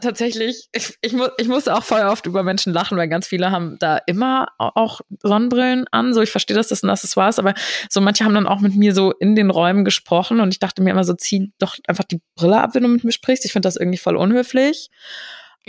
tatsächlich, ich, ich, mu ich musste auch voll oft über Menschen lachen, weil ganz viele haben da immer auch Sonnenbrillen an. So, ich verstehe, dass das ein Accessoire ist, aber so manche haben dann auch mit mir so in den Räumen gesprochen und ich dachte mir immer so, zieh doch einfach die Brille ab, wenn du mit mir sprichst. Ich finde das irgendwie voll unhöflich.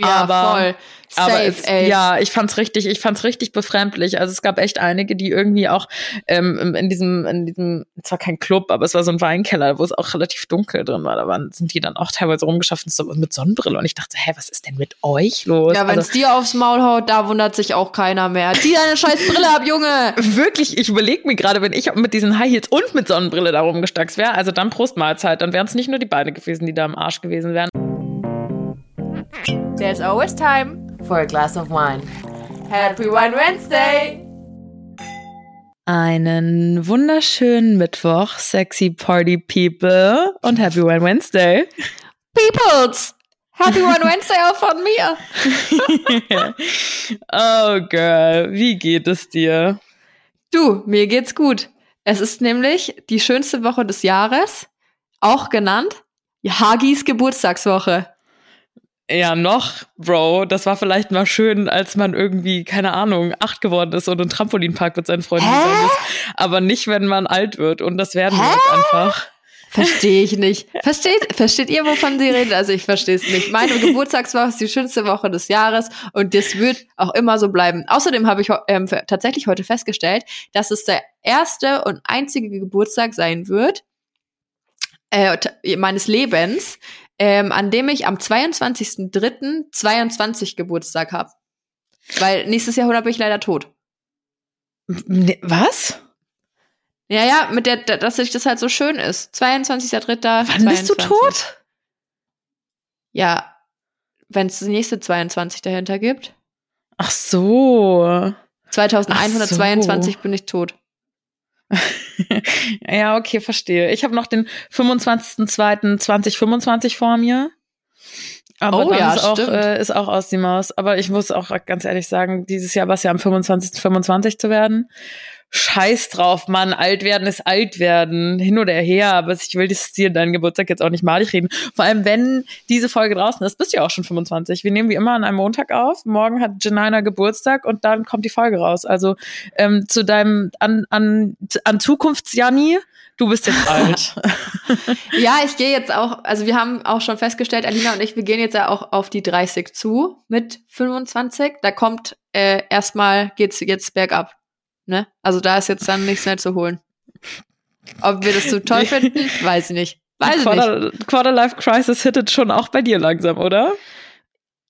Ja, aber, voll. Safe, aber es, ey. ja, ich fand's richtig, ich fand's richtig befremdlich. Also es gab echt einige, die irgendwie auch ähm, in diesem, in diesem, zwar kein Club, aber es war so ein Weinkeller, wo es auch relativ dunkel drin war. Da waren, sind die dann auch teilweise rumgeschafft mit Sonnenbrille. Und ich dachte, hä, was ist denn mit euch los? Ja, wenn es also, dir aufs Maul haut, da wundert sich auch keiner mehr. Zieh deine scheiß Brille ab, Junge! wirklich, ich überlege mir gerade, wenn ich mit diesen High Heels und mit Sonnenbrille da rumgestackst wäre, also dann Prostmahlzeit, dann wären es nicht nur die Beine gewesen, die da am Arsch gewesen wären. There's always time for a glass of wine. Happy Wine Wednesday! Einen wunderschönen Mittwoch, sexy Party People und Happy Wine Wednesday. Peoples! Happy Wine Wednesday auch von mir! oh girl, wie geht es dir? Du, mir geht's gut. Es ist nämlich die schönste Woche des Jahres, auch genannt Hagis Geburtstagswoche. Ja, noch, Bro. Das war vielleicht mal schön, als man irgendwie, keine Ahnung, acht geworden ist und einen Trampolinpark mit seinen Freunden gegangen ist. Aber nicht, wenn man alt wird. Und das werden wir Hä? jetzt einfach. Verstehe ich nicht. Versteht, versteht ihr, wovon sie reden? Also ich verstehe es nicht. Meine Geburtstagswoche ist die schönste Woche des Jahres und das wird auch immer so bleiben. Außerdem habe ich ähm, tatsächlich heute festgestellt, dass es der erste und einzige Geburtstag sein wird äh, meines Lebens, ähm, an dem ich am 22.03.22 Geburtstag habe. Weil nächstes Jahrhundert bin ich leider tot. Was? Ja, ja, mit der, dass sich das halt so schön ist. 22.03. Wann bist du 22. tot? Ja, wenn es das nächste 22 dahinter gibt. Ach so. 2122 bin ich tot. ja, okay, verstehe. Ich habe noch den 25.02.2025 vor mir. Aber Oh ja, ist, auch, äh, ist auch aus die Maus. Aber ich muss auch ganz ehrlich sagen, dieses Jahr war es ja am 25. 25 zu werden. Scheiß drauf, Mann. Alt werden ist alt werden. Hin oder her. Aber ich will das dir deinen Geburtstag jetzt auch nicht malig reden. Vor allem, wenn diese Folge draußen ist, bist du ja auch schon 25. Wir nehmen wie immer an einem Montag auf. Morgen hat Janina Geburtstag und dann kommt die Folge raus. Also ähm, zu deinem, an, an, an Zukunftsjanni, du bist jetzt alt. Ja, ich gehe jetzt auch, also wir haben auch schon festgestellt, Alina und ich, wir gehen jetzt ja auch auf die 30 zu mit 25. Da kommt äh, erstmal geht's jetzt bergab. Ne? Also da ist jetzt dann nichts mehr zu holen. Ob wir das so toll finden, weiß ich nicht. Weiß ich nicht. Quarter, Quarter Life Crisis hittet schon auch bei dir langsam, oder?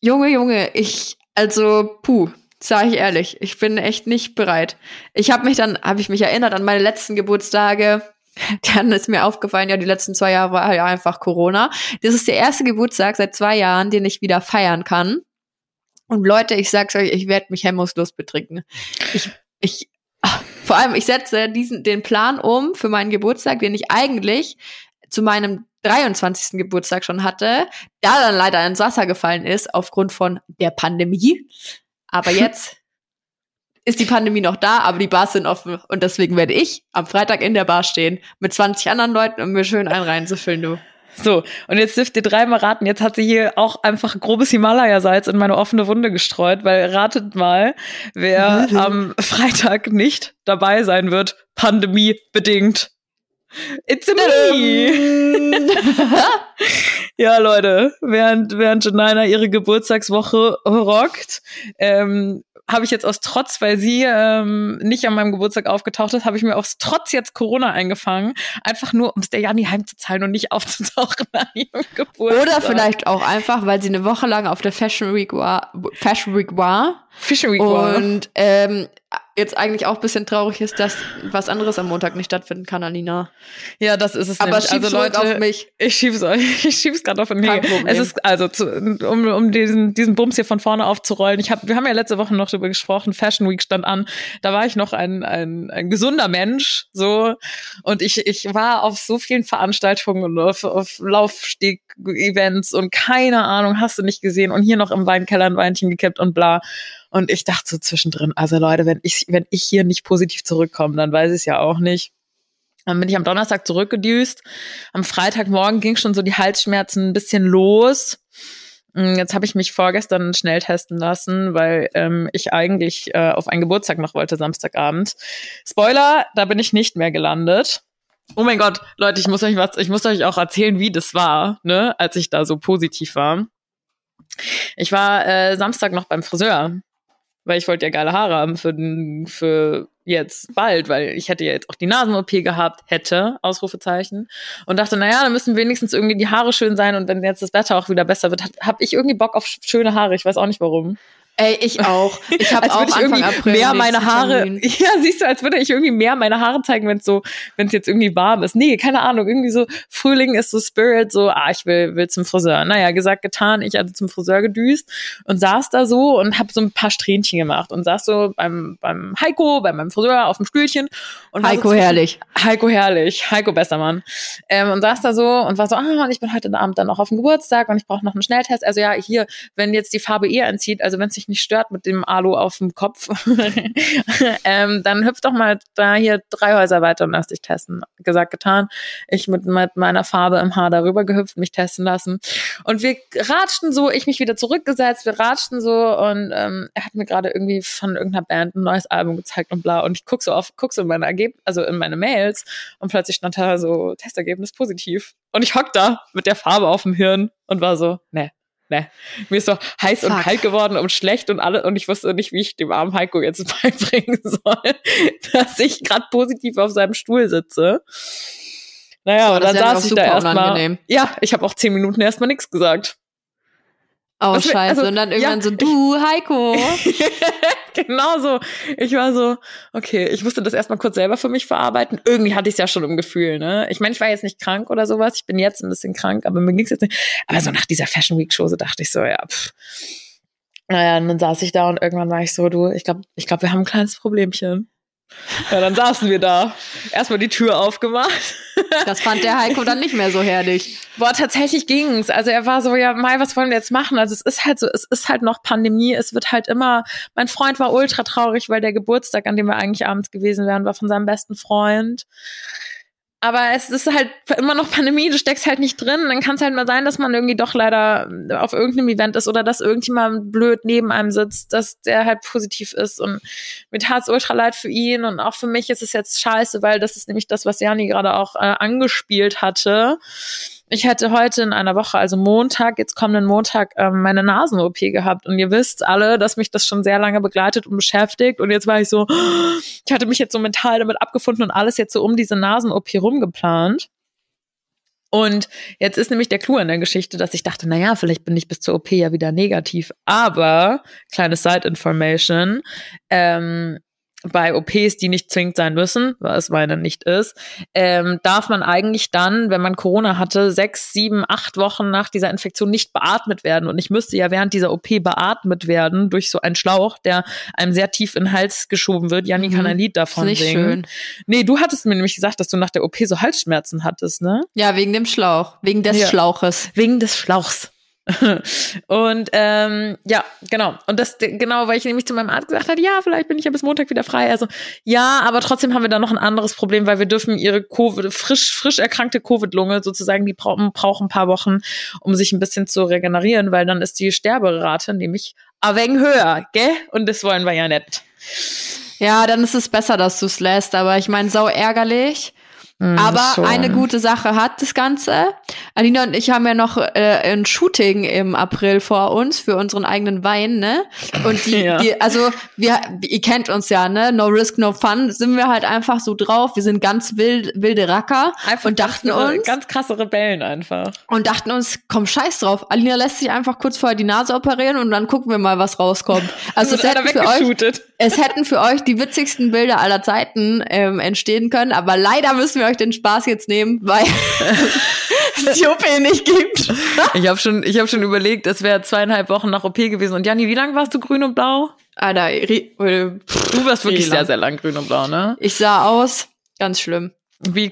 Junge, Junge, ich, also, puh, sage ich ehrlich, ich bin echt nicht bereit. Ich habe mich dann, habe ich mich erinnert an meine letzten Geburtstage. Dann ist mir aufgefallen, ja, die letzten zwei Jahre war ja einfach Corona. Das ist der erste Geburtstag seit zwei Jahren, den ich wieder feiern kann. Und Leute, ich sag's euch, ich werde mich hemmungslos betrinken. Ich, ich, vor allem, ich setze diesen, den Plan um für meinen Geburtstag, den ich eigentlich zu meinem 23. Geburtstag schon hatte, da dann leider ins Wasser gefallen ist aufgrund von der Pandemie. Aber jetzt ist die Pandemie noch da, aber die Bars sind offen und deswegen werde ich am Freitag in der Bar stehen mit 20 anderen Leuten, um mir schön einen reinzufüllen, du. So, und jetzt dürft ihr dreimal raten. Jetzt hat sie hier auch einfach grobes Himalaya-Salz in meine offene Wunde gestreut, weil ratet mal, wer am Freitag nicht dabei sein wird, pandemiebedingt. It's a me! ja, Leute, während, während Janina ihre Geburtstagswoche rockt, ähm, habe ich jetzt aus Trotz, weil sie ähm, nicht an meinem Geburtstag aufgetaucht ist, habe ich mir aus Trotz jetzt Corona eingefangen. Einfach nur, um es der Janni heimzuzahlen und nicht aufzutauchen an ihrem Geburtstag. Oder vielleicht auch einfach, weil sie eine Woche lang auf der Fashion Week war, Fashion Week war Fishery war. und ähm, jetzt eigentlich auch ein bisschen traurig ist, dass was anderes am Montag nicht stattfinden kann, Alina. Ja, das ist es Aber nämlich. schieb's also Leute, auf mich. Ich schieb's euch, ich schieb's gerade auf Problem. Es ist also zu, um, um diesen diesen Bums hier von vorne aufzurollen. Ich hab, wir haben ja letzte Woche noch darüber gesprochen. Fashion Week stand an. Da war ich noch ein ein, ein gesunder Mensch, so und ich ich war auf so vielen Veranstaltungen und auf, auf Laufsteg-Events und keine Ahnung, hast du nicht gesehen und hier noch im Weinkeller ein Weinchen gekippt und bla. Und ich dachte so zwischendrin, also Leute, wenn ich wenn ich hier nicht positiv zurückkomme, dann weiß ich es ja auch nicht. Dann bin ich am Donnerstag zurückgedüst. Am Freitagmorgen ging schon so die Halsschmerzen ein bisschen los. Mm, Jetzt habe ich mich vorgestern schnell testen lassen, weil ähm, ich eigentlich äh, auf einen Geburtstag noch wollte, Samstagabend. Spoiler, da bin ich nicht mehr gelandet. Oh mein Gott, Leute, ich muss euch was, ich muss euch auch erzählen, wie das war, ne, als ich da so positiv war. Ich war äh, Samstag noch beim Friseur, weil ich wollte ja geile Haare haben für, den- für jetzt bald, weil ich hätte ja jetzt auch die Nasen-OP gehabt, hätte, Ausrufezeichen. Und dachte, naja, dann müssen wenigstens irgendwie die Haare schön sein und wenn jetzt das Wetter auch wieder besser wird, habe ich irgendwie Bock auf sch- schöne Haare. Ich weiß auch nicht warum. Ey, ich auch. Ich habe auch ich Anfang irgendwie April mehr meine Haare, Termin. ja, siehst du, als würde ich irgendwie mehr meine Haare zeigen, wenn es so, wenn es jetzt irgendwie warm ist. Nee, keine Ahnung, irgendwie so Frühling ist so Spirit, so, ah, ich will, will zum Friseur. Naja, gesagt, getan, ich hatte zum Friseur gedüst und saß da so und habe so ein paar Strähnchen gemacht und saß so beim, beim Heiko, bei meinem Friseur auf dem Stühlchen. Und so Heiko zwischen- herrlich. Heiko herrlich, Heiko bester Mann. Ähm, und saß da so und war so, ah, und ich bin heute Abend dann noch auf dem Geburtstag und ich brauche noch einen Schnelltest. Also ja, hier, wenn jetzt die Farbe eh anzieht, also wenn es nicht stört mit dem Alu auf dem Kopf, ähm, dann hüpf doch mal da hier drei Häuser weiter und lass dich testen. Gesagt, getan. Ich mit, mit meiner Farbe im Haar darüber gehüpft, mich testen lassen. Und wir ratschten so, ich mich wieder zurückgesetzt, wir ratschten so und ähm, er hat mir gerade irgendwie von irgendeiner Band ein neues Album gezeigt und bla. Und ich guck so auf, guck so in meine Ergebnisse, also in meine Mails und plötzlich stand da so Testergebnis positiv. Und ich hock da mit der Farbe auf dem Hirn und war so, ne, ne. Mir ist so heiß und Fuck. kalt geworden und schlecht und alle und ich wusste nicht, wie ich dem armen Heiko jetzt beibringen soll, dass ich gerade positiv auf seinem Stuhl sitze. Naja, und dann saß ich da erstmal. Ja, ich habe auch zehn Minuten erstmal nichts gesagt. Oh, Was wir- scheiße. also, und dann irgendwann ja, so, du, Heiko. genau so. Ich war so, okay, ich musste das erstmal kurz selber für mich verarbeiten. Irgendwie hatte ich es ja schon im Gefühl, ne? Ich meine, ich war jetzt nicht krank oder sowas. Ich bin jetzt ein bisschen krank, aber mir ging's jetzt nicht. Aber so nach dieser Fashion Week Show so dachte ich so, ja, pff. Naja, und dann saß ich da und irgendwann war ich so, du, ich glaube, ich glaube, wir haben ein kleines Problemchen. Ja, dann saßen wir da. Erstmal die Tür aufgemacht. Das fand der Heiko dann nicht mehr so herrlich. Boah, tatsächlich ging's. Also er war so, ja, Mai, was wollen wir jetzt machen? Also es ist halt so, es ist halt noch Pandemie. Es wird halt immer, mein Freund war ultra traurig, weil der Geburtstag, an dem wir eigentlich abends gewesen wären, war von seinem besten Freund. Aber es ist halt immer noch Pandemie, du steckst halt nicht drin. Dann kann es halt mal sein, dass man irgendwie doch leider auf irgendeinem Event ist oder dass irgendjemand blöd neben einem sitzt, dass der halt positiv ist. Und mir tat's ultra leid für ihn und auch für mich ist es jetzt scheiße, weil das ist nämlich das, was Jani gerade auch äh, angespielt hatte. Ich hätte heute in einer Woche, also Montag, jetzt kommenden Montag, ähm, meine Nasen-OP gehabt. Und ihr wisst alle, dass mich das schon sehr lange begleitet und beschäftigt. Und jetzt war ich so, ich hatte mich jetzt so mental damit abgefunden und alles jetzt so um diese Nasen-OP rumgeplant. Und jetzt ist nämlich der Clou an der Geschichte, dass ich dachte, naja, vielleicht bin ich bis zur OP ja wieder negativ. Aber, kleine Side-Information, ähm, bei OPs, die nicht zwingend sein müssen, was meine nicht ist, ähm, darf man eigentlich dann, wenn man Corona hatte, sechs, sieben, acht Wochen nach dieser Infektion nicht beatmet werden. Und ich müsste ja während dieser OP beatmet werden durch so einen Schlauch, der einem sehr tief in den Hals geschoben wird. Janni Mhm. kann ein Lied Ist davon nicht singen. schön. Nee, du hattest mir nämlich gesagt, dass du nach der OP so Halsschmerzen hattest, ne? Ja, wegen dem Schlauch. Wegen des Ja. Schlauches. Wegen des Schlauchs. und ähm, ja, genau. Und das genau, weil ich nämlich zu meinem Arzt gesagt habe, ja, vielleicht bin ich ja bis Montag wieder frei. Also ja, aber trotzdem haben wir da noch ein anderes Problem, weil wir dürfen ihre Covid, frisch, frisch erkrankte Covid-Lunge sozusagen, die brauchen, brauchen ein paar Wochen, um sich ein bisschen zu regenerieren, weil dann ist die Sterberate nämlich ein wenig höher, gell? Und das wollen wir ja nicht. Ja, dann ist es besser, dass du es lässt. Aber ich meine, sau ärgerlich. Aber schon. eine gute Sache hat das Ganze. Alina und ich haben ja noch äh, ein Shooting im April vor uns für unseren eigenen Wein, ne? Und die, Ja. die also wir, ihr kennt uns ja, ne? No risk, no fun. Sind wir halt einfach so drauf. Wir sind ganz wild, wilde Racker Einfach und dachten ganz, uns ganz krasse Rebellen einfach. und dachten uns, komm Scheiß drauf. Alina lässt sich einfach kurz vorher die Nase operieren und dann gucken wir mal, was rauskommt. Also einer hätten für euch. Es hätten für euch die witzigsten Bilder aller Zeiten ähm, entstehen können, aber leider müssen wir euch den Spaß jetzt nehmen, weil es die OP nicht gibt. Ich habe schon, ich habe schon überlegt, es wäre zweieinhalb Wochen nach OP gewesen. Und Janni, wie lange warst du grün und blau? Alter, äh, Du warst wirklich sehr, sehr lang grün und blau, ne? ich sah aus, ganz schlimm. Wie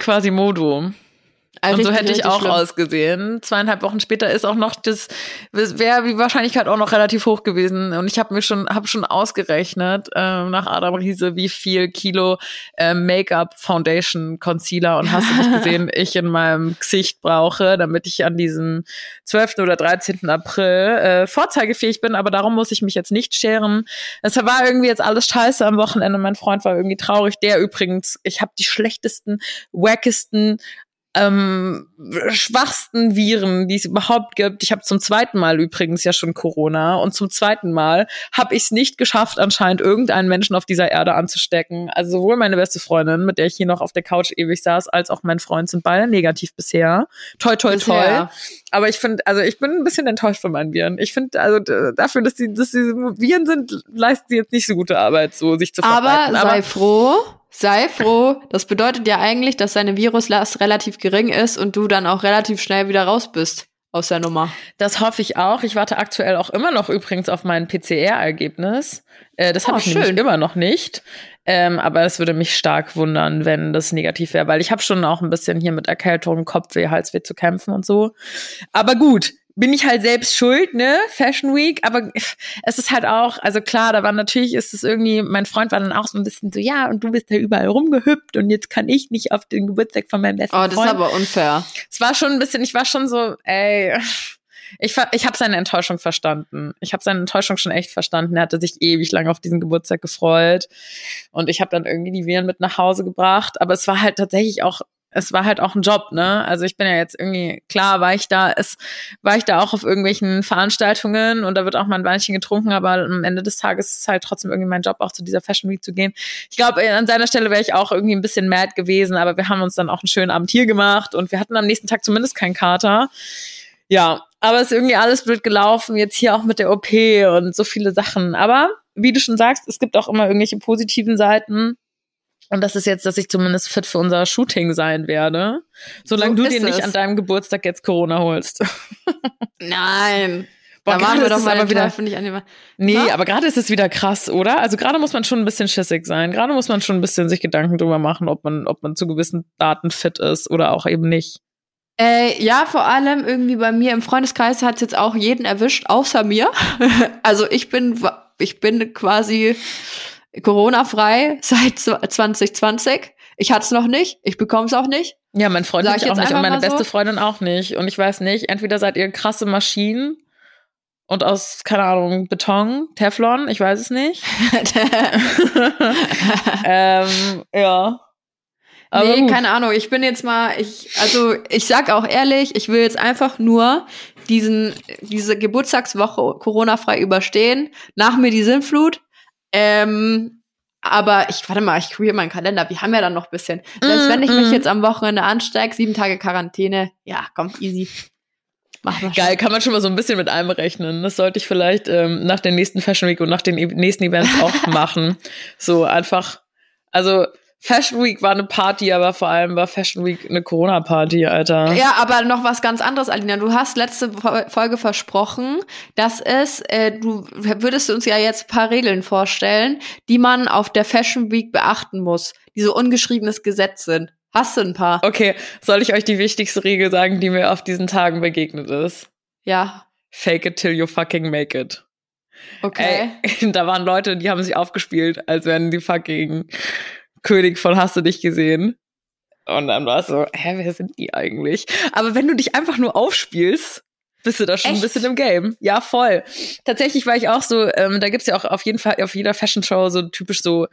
Quasimodo. und so hätte ich auch schlimm. ausgesehen. Zweieinhalb Wochen später ist auch noch das, wäre die Wahrscheinlichkeit auch noch relativ hoch gewesen. Und ich habe mir schon, habe schon ausgerechnet äh, nach Adam Riese, wie viel Kilo äh, Make-up, Foundation, Concealer und hast du nicht gesehen, ich in meinem Gesicht brauche, damit ich an diesem 12. oder 13. April äh, vorzeigefähig bin. Aber darum muss ich mich jetzt nicht scheren. Es war irgendwie jetzt alles scheiße am Wochenende. Mein Freund war irgendwie traurig. Der übrigens, ich habe die schlechtesten, wackesten ähm, schwachsten Viren, die es überhaupt gibt. Ich habe zum zweiten Mal übrigens ja schon Corona und zum zweiten Mal habe ich es nicht geschafft, anscheinend irgendeinen Menschen auf dieser Erde anzustecken. Also sowohl meine beste Freundin, mit der ich hier noch auf der Couch ewig saß, als auch mein Freund sind beide negativ bisher. Toi, toi, toi. Aber ich finde, also ich bin ein bisschen enttäuscht von meinen Viren. Ich finde, also dafür, dass die, dass die Viren sind, leisten sie jetzt nicht so gute Arbeit, so sich zu verbreiten. Aber sei froh, sei froh. Das bedeutet ja eigentlich, dass deine Viruslast relativ gering ist und du dann auch relativ schnell wieder raus bist aus der Nummer. Das hoffe ich auch. Ich warte aktuell auch immer noch übrigens auf mein PCR-Ergebnis. Äh, das oh, habe ich schön. immer noch nicht. Ähm, aber es würde mich stark wundern, wenn das negativ wäre, weil ich habe schon auch ein bisschen hier mit Erkältung, Kopfweh, Halsweh zu kämpfen und so. Aber gut, bin ich halt selbst schuld, ne? Fashion Week, aber es ist halt auch, also klar, da war natürlich, ist es irgendwie, mein Freund war dann auch so ein bisschen so, ja, und du bist da überall rumgehüpft und jetzt kann ich nicht auf den Geburtstag von meinem besten Freund. Oh, das ist aber unfair. Es war schon ein bisschen, ich war schon so, ey, ich, ich habe seine Enttäuschung verstanden. Ich habe seine Enttäuschung schon echt verstanden. Er hatte sich ewig lang auf diesen Geburtstag gefreut. Und ich habe dann irgendwie die Viren mit nach Hause gebracht. Aber es war halt tatsächlich auch es war halt auch ein Job, ne? Also ich bin ja jetzt irgendwie, klar war ich da, es war ich da auch auf irgendwelchen Veranstaltungen und da wird auch mal ein Weinchen getrunken, aber am Ende des Tages ist es halt trotzdem irgendwie mein Job, auch zu dieser Fashion Week zu gehen. Ich glaube, an seiner Stelle wäre ich auch irgendwie ein bisschen mad gewesen, aber wir haben uns dann auch einen schönen Abend hier gemacht und wir hatten am nächsten Tag zumindest keinen Kater. Ja, aber es ist irgendwie alles blöd gelaufen, jetzt hier auch mit der OP und so viele Sachen. Aber wie du schon sagst, es gibt auch immer irgendwelche positiven Seiten. Und das ist jetzt, dass ich zumindest fit für unser Shooting sein werde. Solange so du dir nicht an deinem Geburtstag jetzt Corona holst. Nein. Boah, da machen wir doch mal aber wieder. Nicht an nee, ha? aber gerade ist es wieder krass, oder? Also gerade muss man schon ein bisschen schissig sein. Gerade muss man schon ein bisschen sich Gedanken drüber machen, ob man, ob man zu gewissen Daten fit ist oder auch eben nicht. Äh, ja, vor allem irgendwie bei mir im Freundeskreis hat es jetzt auch jeden erwischt, außer mir. also ich bin, ich bin quasi Corona-frei seit 2020. Ich hatte es noch nicht, ich bekomme es auch nicht. Ja, mein Freund ich auch nicht und meine beste so. Freundin auch nicht. Und ich weiß nicht, entweder seid ihr krasse Maschinen und aus, keine Ahnung, Beton, Teflon, ich weiß es nicht. ähm, ja. Aber nee, gut. keine Ahnung. Ich bin jetzt mal, ich, also ich sag auch ehrlich, ich will jetzt einfach nur diesen, diese Geburtstagswoche Corona-frei überstehen. Nach mir die Sinnflut. Ähm, aber ich, warte mal, ich queer meinen Kalender. Wir haben ja dann noch ein bisschen. Selbst mm, wenn ich mm. mich jetzt am Wochenende ansteige, sieben Tage Quarantäne, ja, komm, easy. Geil, kann man schon mal so ein bisschen mit allem rechnen. Das sollte ich vielleicht ähm, nach der nächsten Fashion Week und nach den e nächsten Events auch machen. So einfach, also Fashion Week war eine Party, aber vor allem war Fashion Week eine Corona-Party, Alter. Ja, aber noch was ganz anderes, Alina. Du hast letzte Folge versprochen, dass es, äh, du würdest uns ja jetzt paar Regeln vorstellen, die man auf der Fashion Week beachten muss, die so ungeschriebenes Gesetz sind. Hast du ein paar? Okay, soll ich euch die wichtigste Regel sagen, die mir auf diesen Tagen begegnet ist? Ja. Fake it till you fucking make it. Okay. Ey, da waren Leute, die haben sich aufgespielt, als wären die fucking König von Hast du dich gesehen? Und dann war es so, hä, wer sind die eigentlich? Aber wenn du dich einfach nur aufspielst, bist du da schon Echt? ein bisschen im Game. Ja, voll. Tatsächlich war ich auch so, ähm, da gibt's ja auch auf jeden Fall auf jeder Fashion Show so typisch so,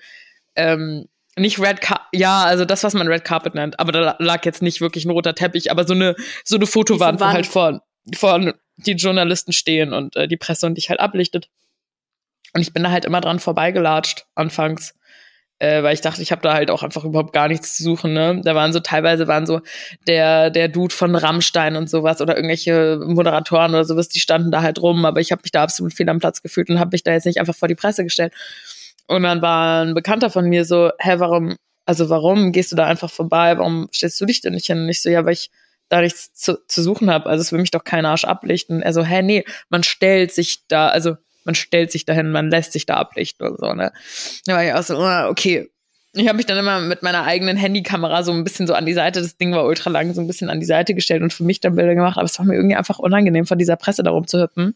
ähm, nicht Red Carpet, ja, also das, was man Red Carpet nennt, aber da lag jetzt nicht wirklich ein roter Teppich, aber so eine, so eine Fotowand, wo halt vor, vor die Journalisten stehen und äh, die Presse und dich halt ablichtet. Und ich bin da halt immer dran vorbeigelatscht, anfangs äh, weil ich dachte, ich habe da halt auch einfach überhaupt gar nichts zu suchen. Ne? Da waren so teilweise waren so der der Dude von Rammstein und sowas oder irgendwelche Moderatoren oder sowas, die standen da halt rum, aber ich habe mich da absolut fehl am Platz gefühlt und habe mich da jetzt nicht einfach vor die Presse gestellt. Und dann war ein Bekannter von mir so, hä, warum, also warum gehst du da einfach vorbei? Warum stellst du dich denn nicht hin? Und ich so, ja, weil ich da nichts zu, zu suchen habe. Also es will mich doch kein Arsch ablichten. Er so, hä, nee, man stellt sich da, also man stellt sich dahin, man lässt sich da ablichten und so, ne? Da war ich auch so, ah, okay, Ich habe mich dann immer mit meiner eigenen Handykamera so ein bisschen so an die Seite, das Ding war ultra lang, so ein bisschen an die Seite gestellt und für mich dann Bilder gemacht, aber es war mir irgendwie einfach unangenehm, von dieser Presse darum zu hüppen.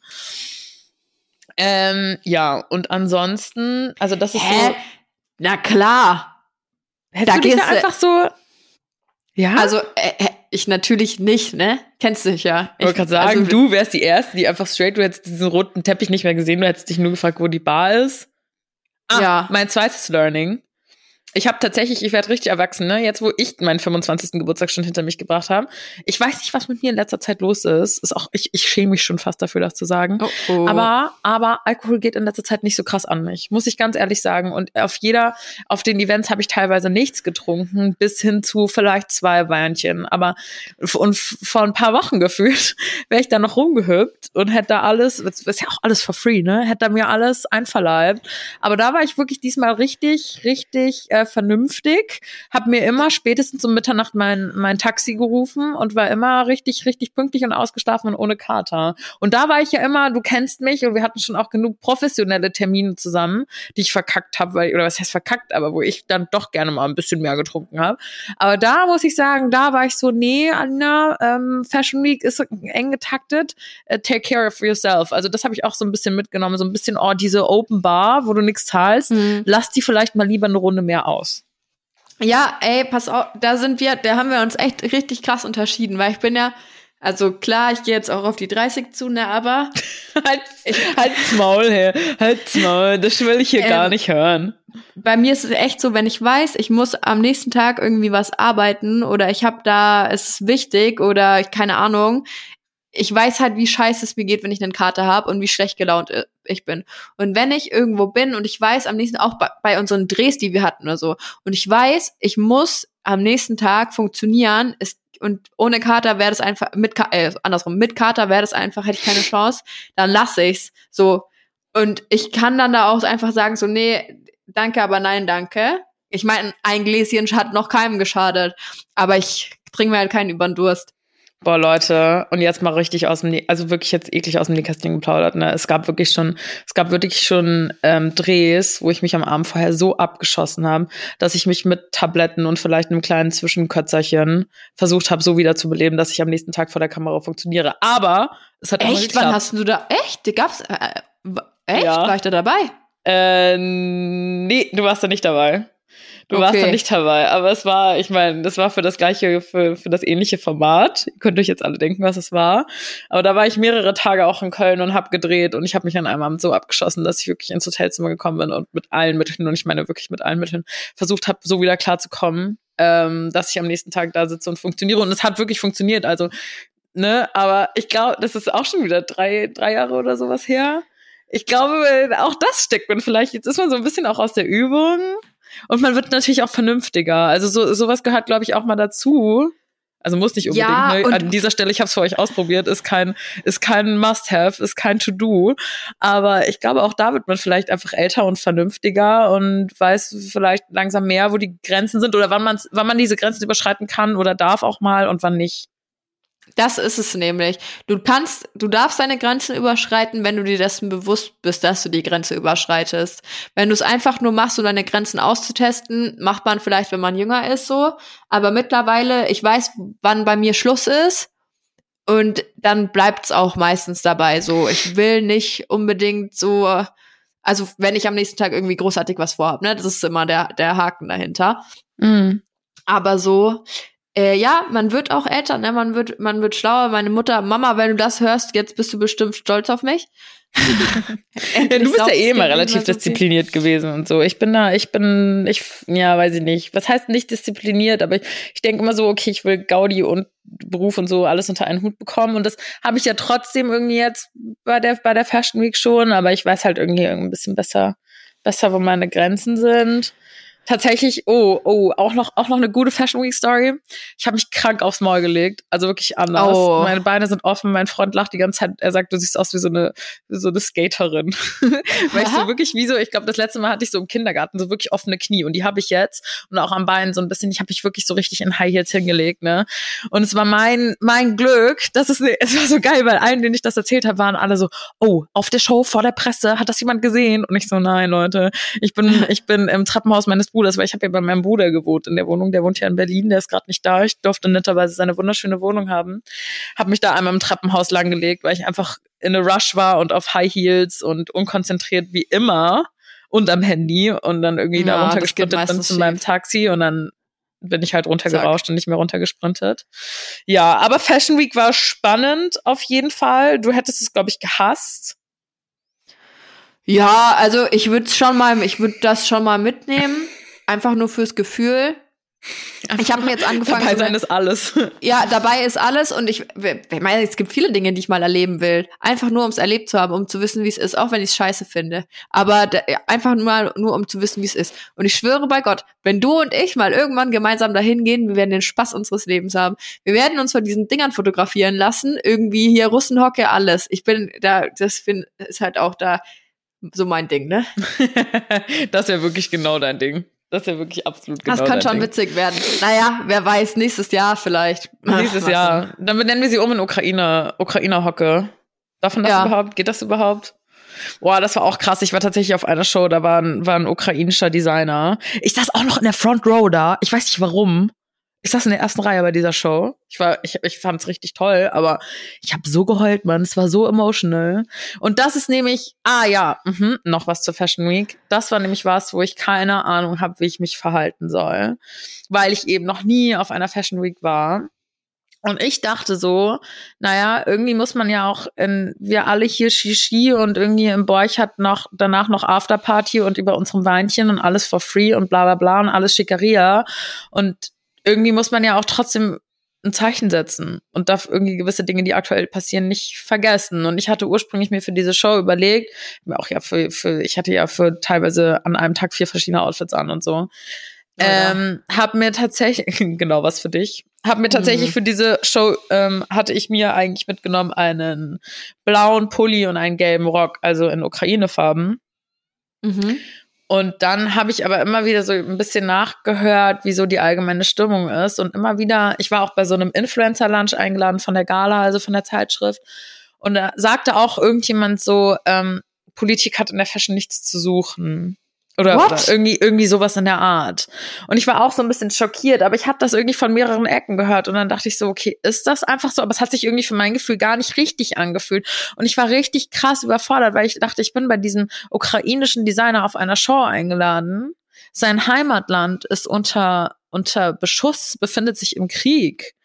Ähm, ja, und ansonsten, also das ist Hä? so. Na klar. Hättest Da du dich da einfach so. Ja, Also äh, äh, ich natürlich nicht, ne? Kennst dich ja. ich wollte gerade sagen, also, du wärst die Erste, die einfach straight, du hättest diesen roten Teppich nicht mehr gesehen, du hättest dich nur gefragt, wo die Bar ist. Ah, Ja. mein zweites Learning. Ich habe tatsächlich, ich werde richtig erwachsen, ne? Jetzt, wo ich meinen 25. Geburtstag schon hinter mich gebracht habe. Ich weiß nicht, was mit mir in letzter Zeit los ist. Ist auch, ich, ich schäme mich schon fast dafür, das zu sagen. Oh, oh. Aber, aber Alkohol geht in letzter Zeit nicht so krass an mich, muss ich ganz ehrlich sagen. Und auf jeder, auf den Events habe ich teilweise nichts getrunken, bis hin zu vielleicht zwei Weinchen. Aber und vor ein paar Wochen gefühlt wäre ich da noch rumgehüpft und hätte da alles, das ist ja auch alles for free, ne? Hätte da mir alles einverleibt. Aber da war ich wirklich diesmal richtig, richtig äh, vernünftig. Hab mir immer spätestens um Mitternacht mein, mein Taxi gerufen und war immer richtig, richtig pünktlich und ausgeschlafen und ohne Kater. Und da war ich ja immer, du kennst mich und wir hatten schon auch genug professionelle Termine zusammen, die ich verkackt habe, weil, oder was heißt verkackt, aber wo ich dann doch gerne mal ein bisschen mehr getrunken habe. Aber da muss ich sagen, da war ich so, nee, Anna, ähm, Fashion Week ist eng getaktet, äh, take care of yourself. Also das habe ich auch so ein bisschen mitgenommen, so ein bisschen, oh, diese Open Bar, wo du nichts zahlst, Hm. lass die vielleicht mal lieber eine Runde mehr aus. Ja, ey, pass auf, da sind wir, da haben wir uns echt richtig krass unterschieden, weil ich bin ja, also klar, ich gehe jetzt auch auf die 30 zu, ne, aber halt, halt's Maul, hey, halt's Maul, das will ich hier Ähm, gar nicht hören. bei mir ist es echt so, wenn ich weiß, ich muss am nächsten Tag irgendwie was arbeiten oder ich habe da, es ist wichtig oder ich, keine Ahnung, ich weiß halt, wie scheiße es mir geht, wenn ich einen Kater habe und wie schlecht gelaunt äh, ich bin. Und wenn ich irgendwo bin und ich weiß am nächsten, auch bei, bei unseren Drehs, die wir hatten oder so, und ich weiß, ich muss am nächsten Tag funktionieren, ist, und ohne Kater wäre das einfach, mit, äh, andersrum, mit Kater wäre das einfach, hätte ich keine Chance, dann lasse ich's. So. Und ich kann dann da auch einfach sagen, so, nee, danke, aber nein, danke. Ich meine, ein Gläschen hat noch keinem geschadet, aber ich trinke mir halt keinen über den Durst. Boah, Leute, und jetzt mal richtig aus dem, Nä- also wirklich jetzt eklig aus dem Nähkästchen geplaudert, ne? Es gab wirklich schon, es gab wirklich schon ähm, Drehs, wo ich mich am Abend vorher so abgeschossen habe, dass ich mich mit Tabletten und vielleicht einem kleinen Zwischenkötzerchen versucht habe, so wieder zu beleben, dass ich am nächsten Tag vor der Kamera funktioniere. Aber es hat Echt? Wann hast du da? Echt? Gab's? Äh, äh, echt? Ja. War ich da dabei? Äh, nee, du warst da nicht dabei. Du warst da Okay. nicht dabei, aber es war, ich meine, das war für das gleiche, für, für das ähnliche Format. Ihr könnt euch jetzt alle denken, was es war. Aber da war ich mehrere Tage auch in Köln und habe gedreht und ich habe mich an einem Abend so abgeschossen, dass ich wirklich ins Hotelzimmer gekommen bin und mit allen Mitteln, und ich meine wirklich mit allen Mitteln, versucht habe, so wieder klar zu kommen, ähm, dass ich am nächsten Tag da sitze und funktioniere. Und es hat wirklich funktioniert. Also, ne, aber ich glaube, das ist auch schon wieder drei, drei Jahre oder sowas her. Ich glaube, auch das steckt man vielleicht. Jetzt ist man so ein bisschen auch aus der Übung. Und man wird natürlich auch vernünftiger. Also so sowas gehört, glaube ich, auch mal dazu. Also muss nicht unbedingt. Ja, ne? An dieser Stelle, ich habe es für euch ausprobiert, ist kein ist kein Must-have, ist kein To-Do. Aber ich glaube, auch da wird man vielleicht einfach älter und vernünftiger und weiß vielleicht langsam mehr, wo die Grenzen sind oder wann man wann man diese Grenzen überschreiten kann oder darf auch mal und wann nicht. Das ist es nämlich. Du kannst, du darfst deine Grenzen überschreiten, wenn du dir dessen bewusst bist, dass du die Grenze überschreitest. Wenn du es einfach nur machst, um deine Grenzen auszutesten, macht man vielleicht, wenn man jünger ist, so. Aber mittlerweile, ich weiß, wann bei mir Schluss ist. Und dann bleibt's auch meistens dabei. So, ich will nicht unbedingt so, also wenn ich am nächsten Tag irgendwie großartig was vorhab, ne, das ist immer der, der Haken dahinter. Mhm. Aber so, äh, ja, man wird auch älter, ne? Man wird, man wird schlauer. Meine Mutter, Mama, wenn du das hörst, jetzt bist du bestimmt stolz auf mich. Ja, du bist ja eh immer relativ so viel. diszipliniert gewesen und so. Ich bin da, ich bin, ich, ja, weiß ich nicht. Was heißt nicht diszipliniert, aber ich, ich denke immer so, okay, ich will Gaudi und Beruf und so alles unter einen Hut bekommen. Und das habe ich ja trotzdem irgendwie jetzt bei der, bei der Fashion Week schon, aber ich weiß halt irgendwie ein bisschen besser, besser, wo meine Grenzen sind. Tatsächlich, oh, oh, auch noch, auch noch eine gute Fashion Week Story. Ich habe mich krank aufs Maul gelegt, also wirklich anders. Oh. Meine Beine sind offen, mein Freund lacht die ganze Zeit. Er sagt, du siehst aus wie so eine, wie so eine Skaterin. Weil ich so wirklich wie so, ich glaube, das letzte Mal hatte ich so im Kindergarten so wirklich offene Knie und die habe ich jetzt und auch am Bein so ein bisschen, ich habe mich wirklich so richtig in High Heels hingelegt, ne? Und es war mein mein Glück, das ist es war so geil, weil allen, denen ich das erzählt habe, waren alle so, oh, auf der Show vor der Presse hat das jemand gesehen und ich so, nein, Leute, ich bin ich bin im Treppenhaus meines Bruders, weil ich habe ja bei meinem Bruder gewohnt in der Wohnung. Der wohnt ja in Berlin, der ist gerade nicht da. Ich durfte netterweise seine wunderschöne Wohnung haben. Habe mich da einmal im Treppenhaus langgelegt, weil ich einfach in a Rush war und auf High Heels und unkonzentriert wie immer und am Handy und dann irgendwie ja, da runtergesprintet bin zu meinem Taxi und dann bin ich halt runtergerauscht Zack. und nicht mehr runtergesprintet. Ja, aber Fashion Week war spannend auf jeden Fall. Du hättest es, glaube ich, gehasst. Ja, also ich würde schon mal, ich würde das schon mal mitnehmen, einfach nur fürs Gefühl. Ich habe mir jetzt angefangen. Dabei sein ist alles. Ja, dabei ist alles und ich, ich meine, es gibt viele Dinge, die ich mal erleben will. Einfach nur, um es erlebt zu haben, um zu wissen, wie es ist, auch wenn ich es scheiße finde. Aber da, einfach nur nur um zu wissen, wie es ist. Und ich schwöre bei Gott, wenn du und ich mal irgendwann gemeinsam dahin gehen, wir werden den Spaß unseres Lebens haben. Wir werden uns von diesen Dingern fotografieren lassen. Irgendwie hier Russenhocke, alles. Ich bin da, das find, ist halt auch da so mein Ding, ne? das wäre wirklich genau dein Ding. Das ist ja wirklich absolut genau. Das kann schon Ding. witzig werden. Naja, wer weiß, nächstes Jahr vielleicht. Nächstes Ach, Jahr. Dann benennen wir sie um in Ukraine, Ukrainer Hocke. Darf man das ja. überhaupt? Geht das überhaupt? Boah, das war auch krass. Ich war tatsächlich auf einer Show, da war ein, war ein ukrainischer Designer. Ich saß auch noch in der Front Row da. Ich weiß nicht warum. Ich saß in der ersten Reihe bei dieser Show. Ich war, ich, ich fand's richtig toll, aber ich habe so geheult, Mann. Es war so emotional. Und das ist nämlich, ah ja, mh, noch was zur Fashion Week. Das war nämlich was, wo ich keine Ahnung habe, wie ich mich verhalten soll, weil ich eben noch nie auf einer Fashion Week war. Und ich dachte so, naja, irgendwie muss man ja auch in, wir alle hier Shishi und irgendwie im Borch hat noch, danach noch Afterparty und über unserem Weinchen und alles for free und bla bla bla und alles Schickeria. Und irgendwie muss man ja auch trotzdem ein Zeichen setzen und darf irgendwie gewisse Dinge, die aktuell passieren, nicht vergessen. Und ich hatte ursprünglich mir für diese Show überlegt, auch ja für, für ich hatte ja für teilweise an einem Tag vier verschiedene Outfits an und so. Oh ja. Ähm, hab mir tatsächlich, genau was für dich, hab mir tatsächlich mhm. für diese Show, ähm, hatte ich mir eigentlich mitgenommen einen blauen Pulli und einen gelben Rock, also in Ukraine-Farben. Mhm. Und dann habe ich aber immer wieder so ein bisschen nachgehört, wie so die allgemeine Stimmung ist. Und immer wieder, ich war auch bei so einem Influencer-Lunch eingeladen von der Gala, also von der Zeitschrift. Und da sagte auch irgendjemand so, ähm, Politik hat in der Fashion nichts zu suchen. Oder, oder, irgendwie, irgendwie sowas in der Art. Und ich war auch so ein bisschen schockiert, aber ich habe das irgendwie von mehreren Ecken gehört und dann dachte ich so, okay, ist das einfach so? Aber es hat sich irgendwie für mein Gefühl gar nicht richtig angefühlt. Und ich war richtig krass überfordert, weil ich dachte, ich bin bei diesem ukrainischen Designer auf einer Show eingeladen. Sein Heimatland ist unter, unter Beschuss, befindet sich im Krieg.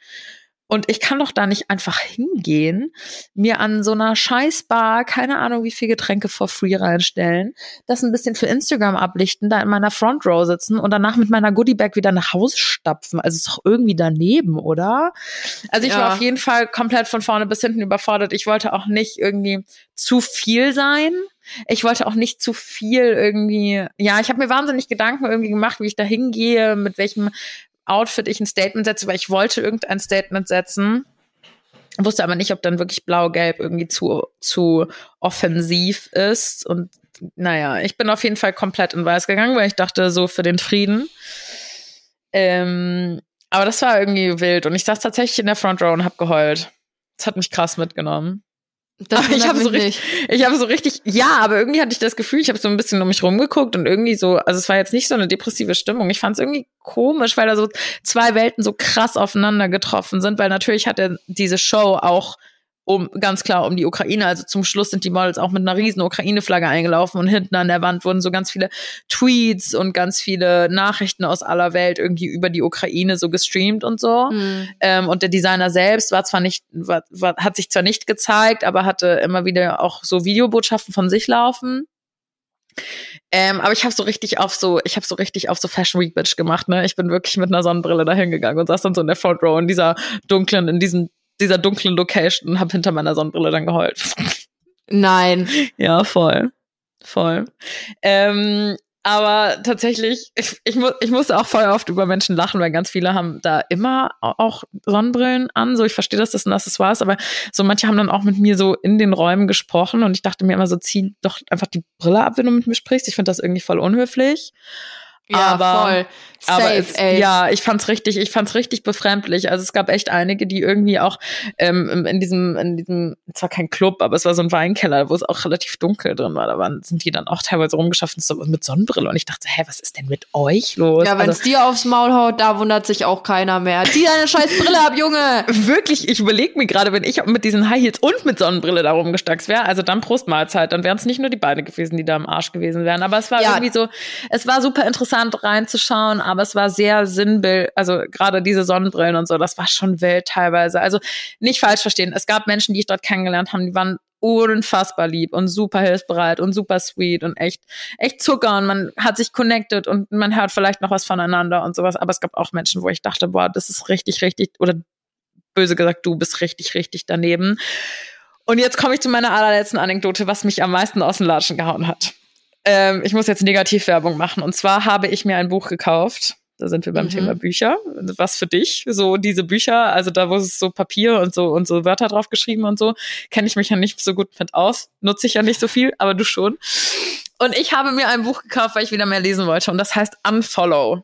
Und ich kann doch da nicht einfach hingehen, mir an so einer Scheißbar, keine Ahnung, wie viel Getränke for free reinstellen, das ein bisschen für Instagram ablichten, da in meiner Front Row sitzen und danach mit meiner Goodiebag wieder nach Hause stapfen. Also ist doch irgendwie daneben, oder? Also ich ja. war auf jeden Fall komplett von vorne bis hinten überfordert. Ich wollte auch nicht irgendwie zu viel sein. Ich wollte auch nicht zu viel irgendwie, ja, ich habe mir wahnsinnig Gedanken irgendwie gemacht, wie ich da hingehe, mit welchem Outfit ich ein Statement setze, weil ich wollte irgendein Statement setzen. Wusste aber nicht, ob dann wirklich blau-gelb irgendwie zu, zu offensiv ist. Und naja, ich bin auf jeden Fall komplett in weiß gegangen, weil ich dachte, so für den Frieden. Ähm, aber das war irgendwie wild. Und ich saß tatsächlich in der Front Row und hab geheult. Das hat mich krass mitgenommen. Das ich habe so richtig, ich habe so richtig, ja, aber irgendwie hatte ich das Gefühl, ich habe so ein bisschen um mich rumgeguckt und irgendwie so, also es war jetzt nicht so eine depressive Stimmung. Ich fand es irgendwie komisch, weil da so zwei Welten so krass aufeinander getroffen sind, weil natürlich hat er diese Show auch um ganz klar um die Ukraine. Also zum Schluss sind die Models auch mit einer riesen Ukraine-Flagge eingelaufen und hinten an der Wand wurden so ganz viele Tweets und ganz viele Nachrichten aus aller Welt irgendwie über die Ukraine so gestreamt und so. Mhm. Ähm, und der Designer selbst war zwar nicht, war, war, hat sich zwar nicht gezeigt, aber hatte immer wieder auch so Videobotschaften von sich laufen. Ähm, aber ich habe so richtig auf so, ich habe so richtig auf so Fashion Week Bitch gemacht, ne? Ich bin wirklich mit einer Sonnenbrille dahin gegangen und saß dann so in der Front Row in dieser dunklen, in diesem dieser dunklen Location und habe hinter meiner Sonnenbrille dann geheult. Nein. Ja, voll. Voll. Ähm, aber tatsächlich, ich, ich, mu ich musste auch voll oft über Menschen lachen, weil ganz viele haben da immer auch Sonnenbrillen an. So, ich verstehe, dass das ein Accessoire ist, aber so manche haben dann auch mit mir so in den Räumen gesprochen und ich dachte mir immer so, zieh doch einfach die Brille ab, wenn du mit mir sprichst. Ich finde das irgendwie voll unhöflich. Ja, aber, voll. Safe, aber es, ja, ich fand's richtig, ich fand's richtig befremdlich. Also es gab echt einige, die irgendwie auch ähm, in diesem, in diesem, zwar kein Club, aber es war so ein Weinkeller, wo es auch relativ dunkel drin war. Da waren, sind die dann auch teilweise rumgeschafft so mit Sonnenbrille und ich dachte, hä, was ist denn mit euch los? Ja, wenn es also, dir aufs Maul haut, da wundert sich auch keiner mehr. Zieh deine scheiß Brille ab, Junge! wirklich, ich überlege mir gerade, wenn ich mit diesen High Heels und mit Sonnenbrille da rumgestackst wäre, also dann Prostmahlzeit, dann wären es nicht nur die Beine gewesen, die da im Arsch gewesen wären. Aber es war Ja. irgendwie so, es war super interessant reinzuschauen, aber es war sehr sinnbild, also gerade diese Sonnenbrillen und so, das war schon wild teilweise. Also nicht falsch verstehen. Es gab Menschen, die ich dort kennengelernt habe, die waren unfassbar lieb und super hilfsbereit und super sweet und echt, echt Zucker und man hat sich connected und man hört vielleicht noch was voneinander und sowas. Aber es gab auch Menschen, wo ich dachte, boah, das ist richtig, richtig, oder böse gesagt, du bist richtig, richtig daneben. Und jetzt komme ich zu meiner allerletzten Anekdote, was mich am meisten aus den Latschen gehauen hat. Ähm, ich muss jetzt Negativwerbung machen. Und zwar habe ich mir ein Buch gekauft. Da sind wir beim Mhm. Thema Bücher. Was für dich? So diese Bücher, also da, wo es so Papier und so und so Wörter drauf geschrieben und so, kenne ich mich ja nicht so gut mit aus. Nutze ich ja nicht so viel, aber du schon. Und ich habe mir ein Buch gekauft, weil ich wieder mehr lesen wollte. Und das heißt Unfollow.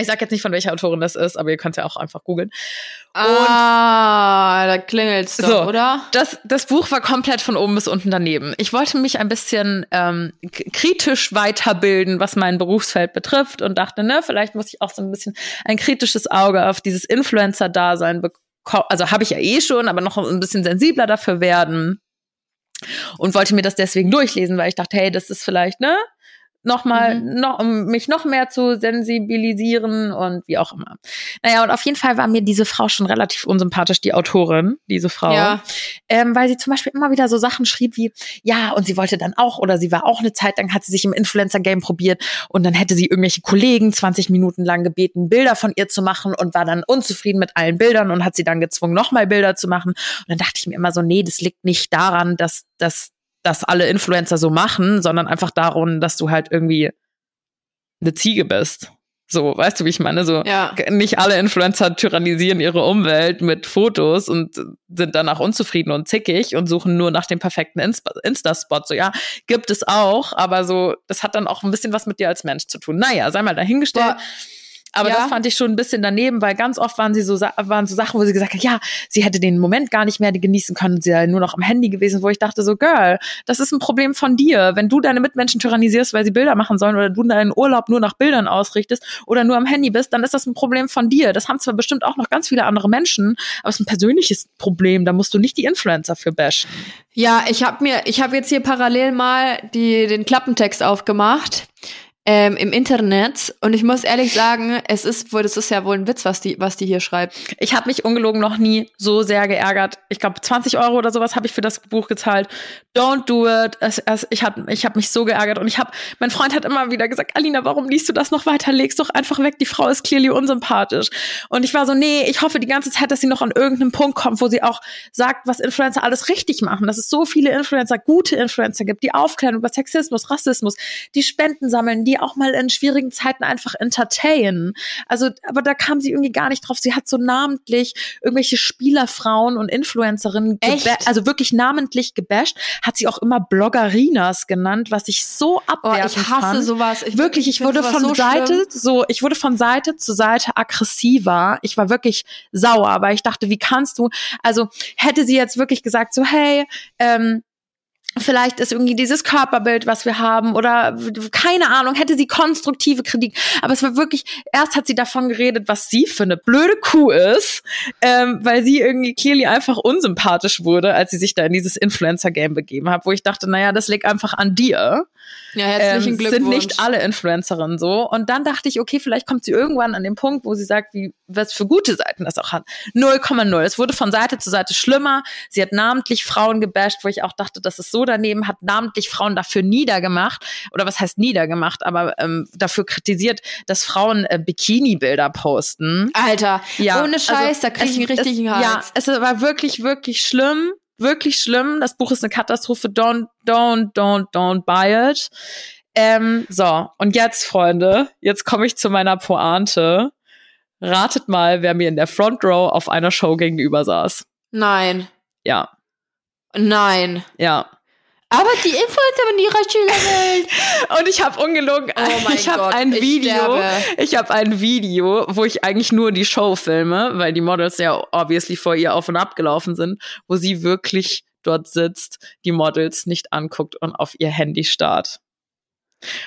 Ich sag jetzt nicht, von welcher Autorin das ist, aber ihr könnt ja auch einfach googeln. ah, da klingelt's doch, So. oder? Das, das Buch war komplett von oben bis unten daneben. Ich wollte mich ein bisschen ähm, kritisch weiterbilden, was mein Berufsfeld betrifft und dachte, ne, vielleicht muss ich auch so ein bisschen ein kritisches Auge auf dieses Influencer-Dasein bekommen. Also habe ich ja eh schon, aber noch ein bisschen sensibler dafür werden. Und wollte mir das deswegen durchlesen, weil ich dachte, hey, das ist vielleicht, ne? Nochmal, Mhm. noch, um mich noch mehr zu sensibilisieren und wie auch immer. Naja, und auf jeden Fall war mir diese Frau schon relativ unsympathisch, die Autorin, diese Frau Ja. ähm, weil sie zum Beispiel immer wieder so Sachen schrieb wie, ja, und sie wollte dann auch, oder sie war auch eine Zeit lang, hat sie sich im Influencer-Game probiert und dann hätte sie irgendwelche Kollegen 20 Minuten lang gebeten, Bilder von ihr zu machen und war dann unzufrieden mit allen Bildern und hat sie dann gezwungen, nochmal Bilder zu machen. Und dann dachte ich mir immer so, nee, das liegt nicht daran, dass, dass, dass alle Influencer so machen, sondern einfach darum, dass du halt irgendwie eine Ziege bist. So, weißt du, wie ich meine? So, Ja. nicht alle Influencer tyrannisieren ihre Umwelt mit Fotos und sind danach unzufrieden und zickig und suchen nur nach dem perfekten Insta- Insta-Spot. So, ja, gibt es auch, aber so, das hat dann auch ein bisschen was mit dir als Mensch zu tun. Naja, sei mal dahingestellt. Boah. Aber Ja. das fand ich schon ein bisschen daneben, weil ganz oft waren sie so, waren so Sachen, wo sie gesagt hat, ja, sie hätte den Moment gar nicht mehr genießen können, sie sei nur noch am Handy gewesen, wo ich dachte so, Girl, das ist ein Problem von dir. Wenn du deine Mitmenschen tyrannisierst, weil sie Bilder machen sollen oder du deinen Urlaub nur nach Bildern ausrichtest oder nur am Handy bist, dann ist das ein Problem von dir. Das haben zwar bestimmt auch noch ganz viele andere Menschen, aber es ist ein persönliches Problem. Da musst du nicht die Influencer für bashen. Ja, ich habe mir, ich habe jetzt hier parallel mal die, den Klappentext aufgemacht ähm, im Internet und ich muss ehrlich sagen, es ist wohl, das ist ja wohl ein Witz, was die, was die hier schreibt. Ich habe mich ungelogen noch nie so sehr geärgert. Ich glaube, 20 Euro oder sowas habe ich für das Buch gezahlt. Don't do it. Es, es, ich habe ich hab mich so geärgert und ich habe, mein Freund hat immer wieder gesagt, Alina, warum liest du das noch weiter? Leg's doch einfach weg. Die Frau ist clearly unsympathisch. Und ich war so, nee, ich hoffe die ganze Zeit, dass sie noch an irgendeinem Punkt kommt, wo sie auch sagt, was Influencer alles richtig machen. Dass es so viele Influencer, gute Influencer gibt, die aufklären über Sexismus, Rassismus, die Spenden sammeln, die auch mal in schwierigen Zeiten einfach entertainen. Also, aber da kam sie irgendwie gar nicht drauf. Sie hat so namentlich irgendwelche Spielerfrauen und Influencerinnen, also wirklich namentlich gebasht, hat sie auch immer Bloggerinas genannt, was ich so Oh, abwertend ich hasse fand. sowas. Ich, Wirklich, ich find wurde von so Seite schlimm. so, ich wurde von Seite zu Seite aggressiver. Ich war wirklich sauer, weil ich dachte, wie kannst du? Also hätte sie jetzt wirklich gesagt, so hey, ähm, Vielleicht ist irgendwie dieses Körperbild, was wir haben, oder keine Ahnung, hätte sie konstruktive Kritik. Aber es war wirklich, erst hat sie davon geredet, was sie für eine blöde Kuh ist, ähm, weil sie irgendwie clearly einfach unsympathisch wurde, als sie sich da in dieses Influencer-Game begeben hat, wo ich dachte, naja, das liegt einfach an dir Ja, herzlichen ähm, Glückwunsch. sind nicht alle Influencerinnen so. Und dann dachte ich, okay, vielleicht kommt sie irgendwann an den Punkt, wo sie sagt, wie, was für gute Seiten das auch hat. 0,0. Es wurde von Seite zu Seite schlimmer. Sie hat namentlich Frauen gebasht, wo ich auch dachte, das ist so daneben, hat namentlich Frauen dafür niedergemacht. Oder was heißt niedergemacht, aber ähm, dafür kritisiert, dass Frauen äh, Bikini-Bilder posten. Alter, Ja, ohne Scheiß, also da krieg ich einen richtigen es, Hals. Ja, es war wirklich, wirklich schlimm. Wirklich schlimm. Das Buch ist eine Katastrophe. Don't, don't, don't, don't buy it. Ähm, so, und jetzt, Freunde, jetzt komme ich zu meiner Pointe. Ratet mal, wer mir in der Front Row auf einer Show gegenüber saß. Nein, Ja, nein. ja. Aber die Influencer die reicht Welt. Und ich habe ungelogen, Oh mein ich habe ein ich Video, sterbe. ich habe ein Video, wo ich eigentlich nur die Show filme, weil die Models ja obviously vor ihr auf und ab gelaufen sind, wo sie wirklich dort sitzt, die Models nicht anguckt und auf ihr Handy starrt.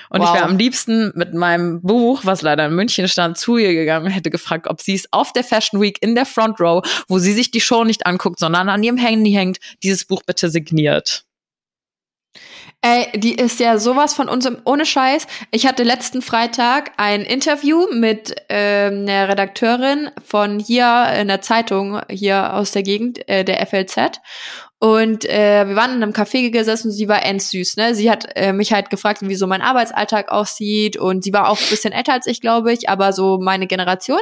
Und ich Wow. wäre am liebsten mit meinem Buch, was leider in München stand, zu ihr gegangen und hätte gefragt, ob sie es auf der Fashion Week in der Front Row, wo sie sich die Show nicht anguckt, sondern an ihrem Handy hängt, dieses Buch bitte signiert. Ey, die ist ja sowas von unserem, ohne Scheiß. Ich hatte letzten Freitag ein Interview mit ähm, einer Redakteurin von hier in der Zeitung, hier aus der Gegend, äh, der FLZ. Und äh, wir waren in einem Café gesessen und sie war endsüß, ne? Sie hat äh, mich halt gefragt, wie so mein Arbeitsalltag aussieht und sie war auch ein bisschen älter als ich, glaube ich, aber so meine Generation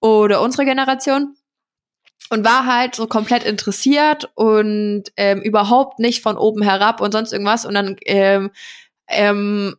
oder unsere Generation und war halt so komplett interessiert und ähm, überhaupt nicht von oben herab und sonst irgendwas. Und dann ähm, ähm,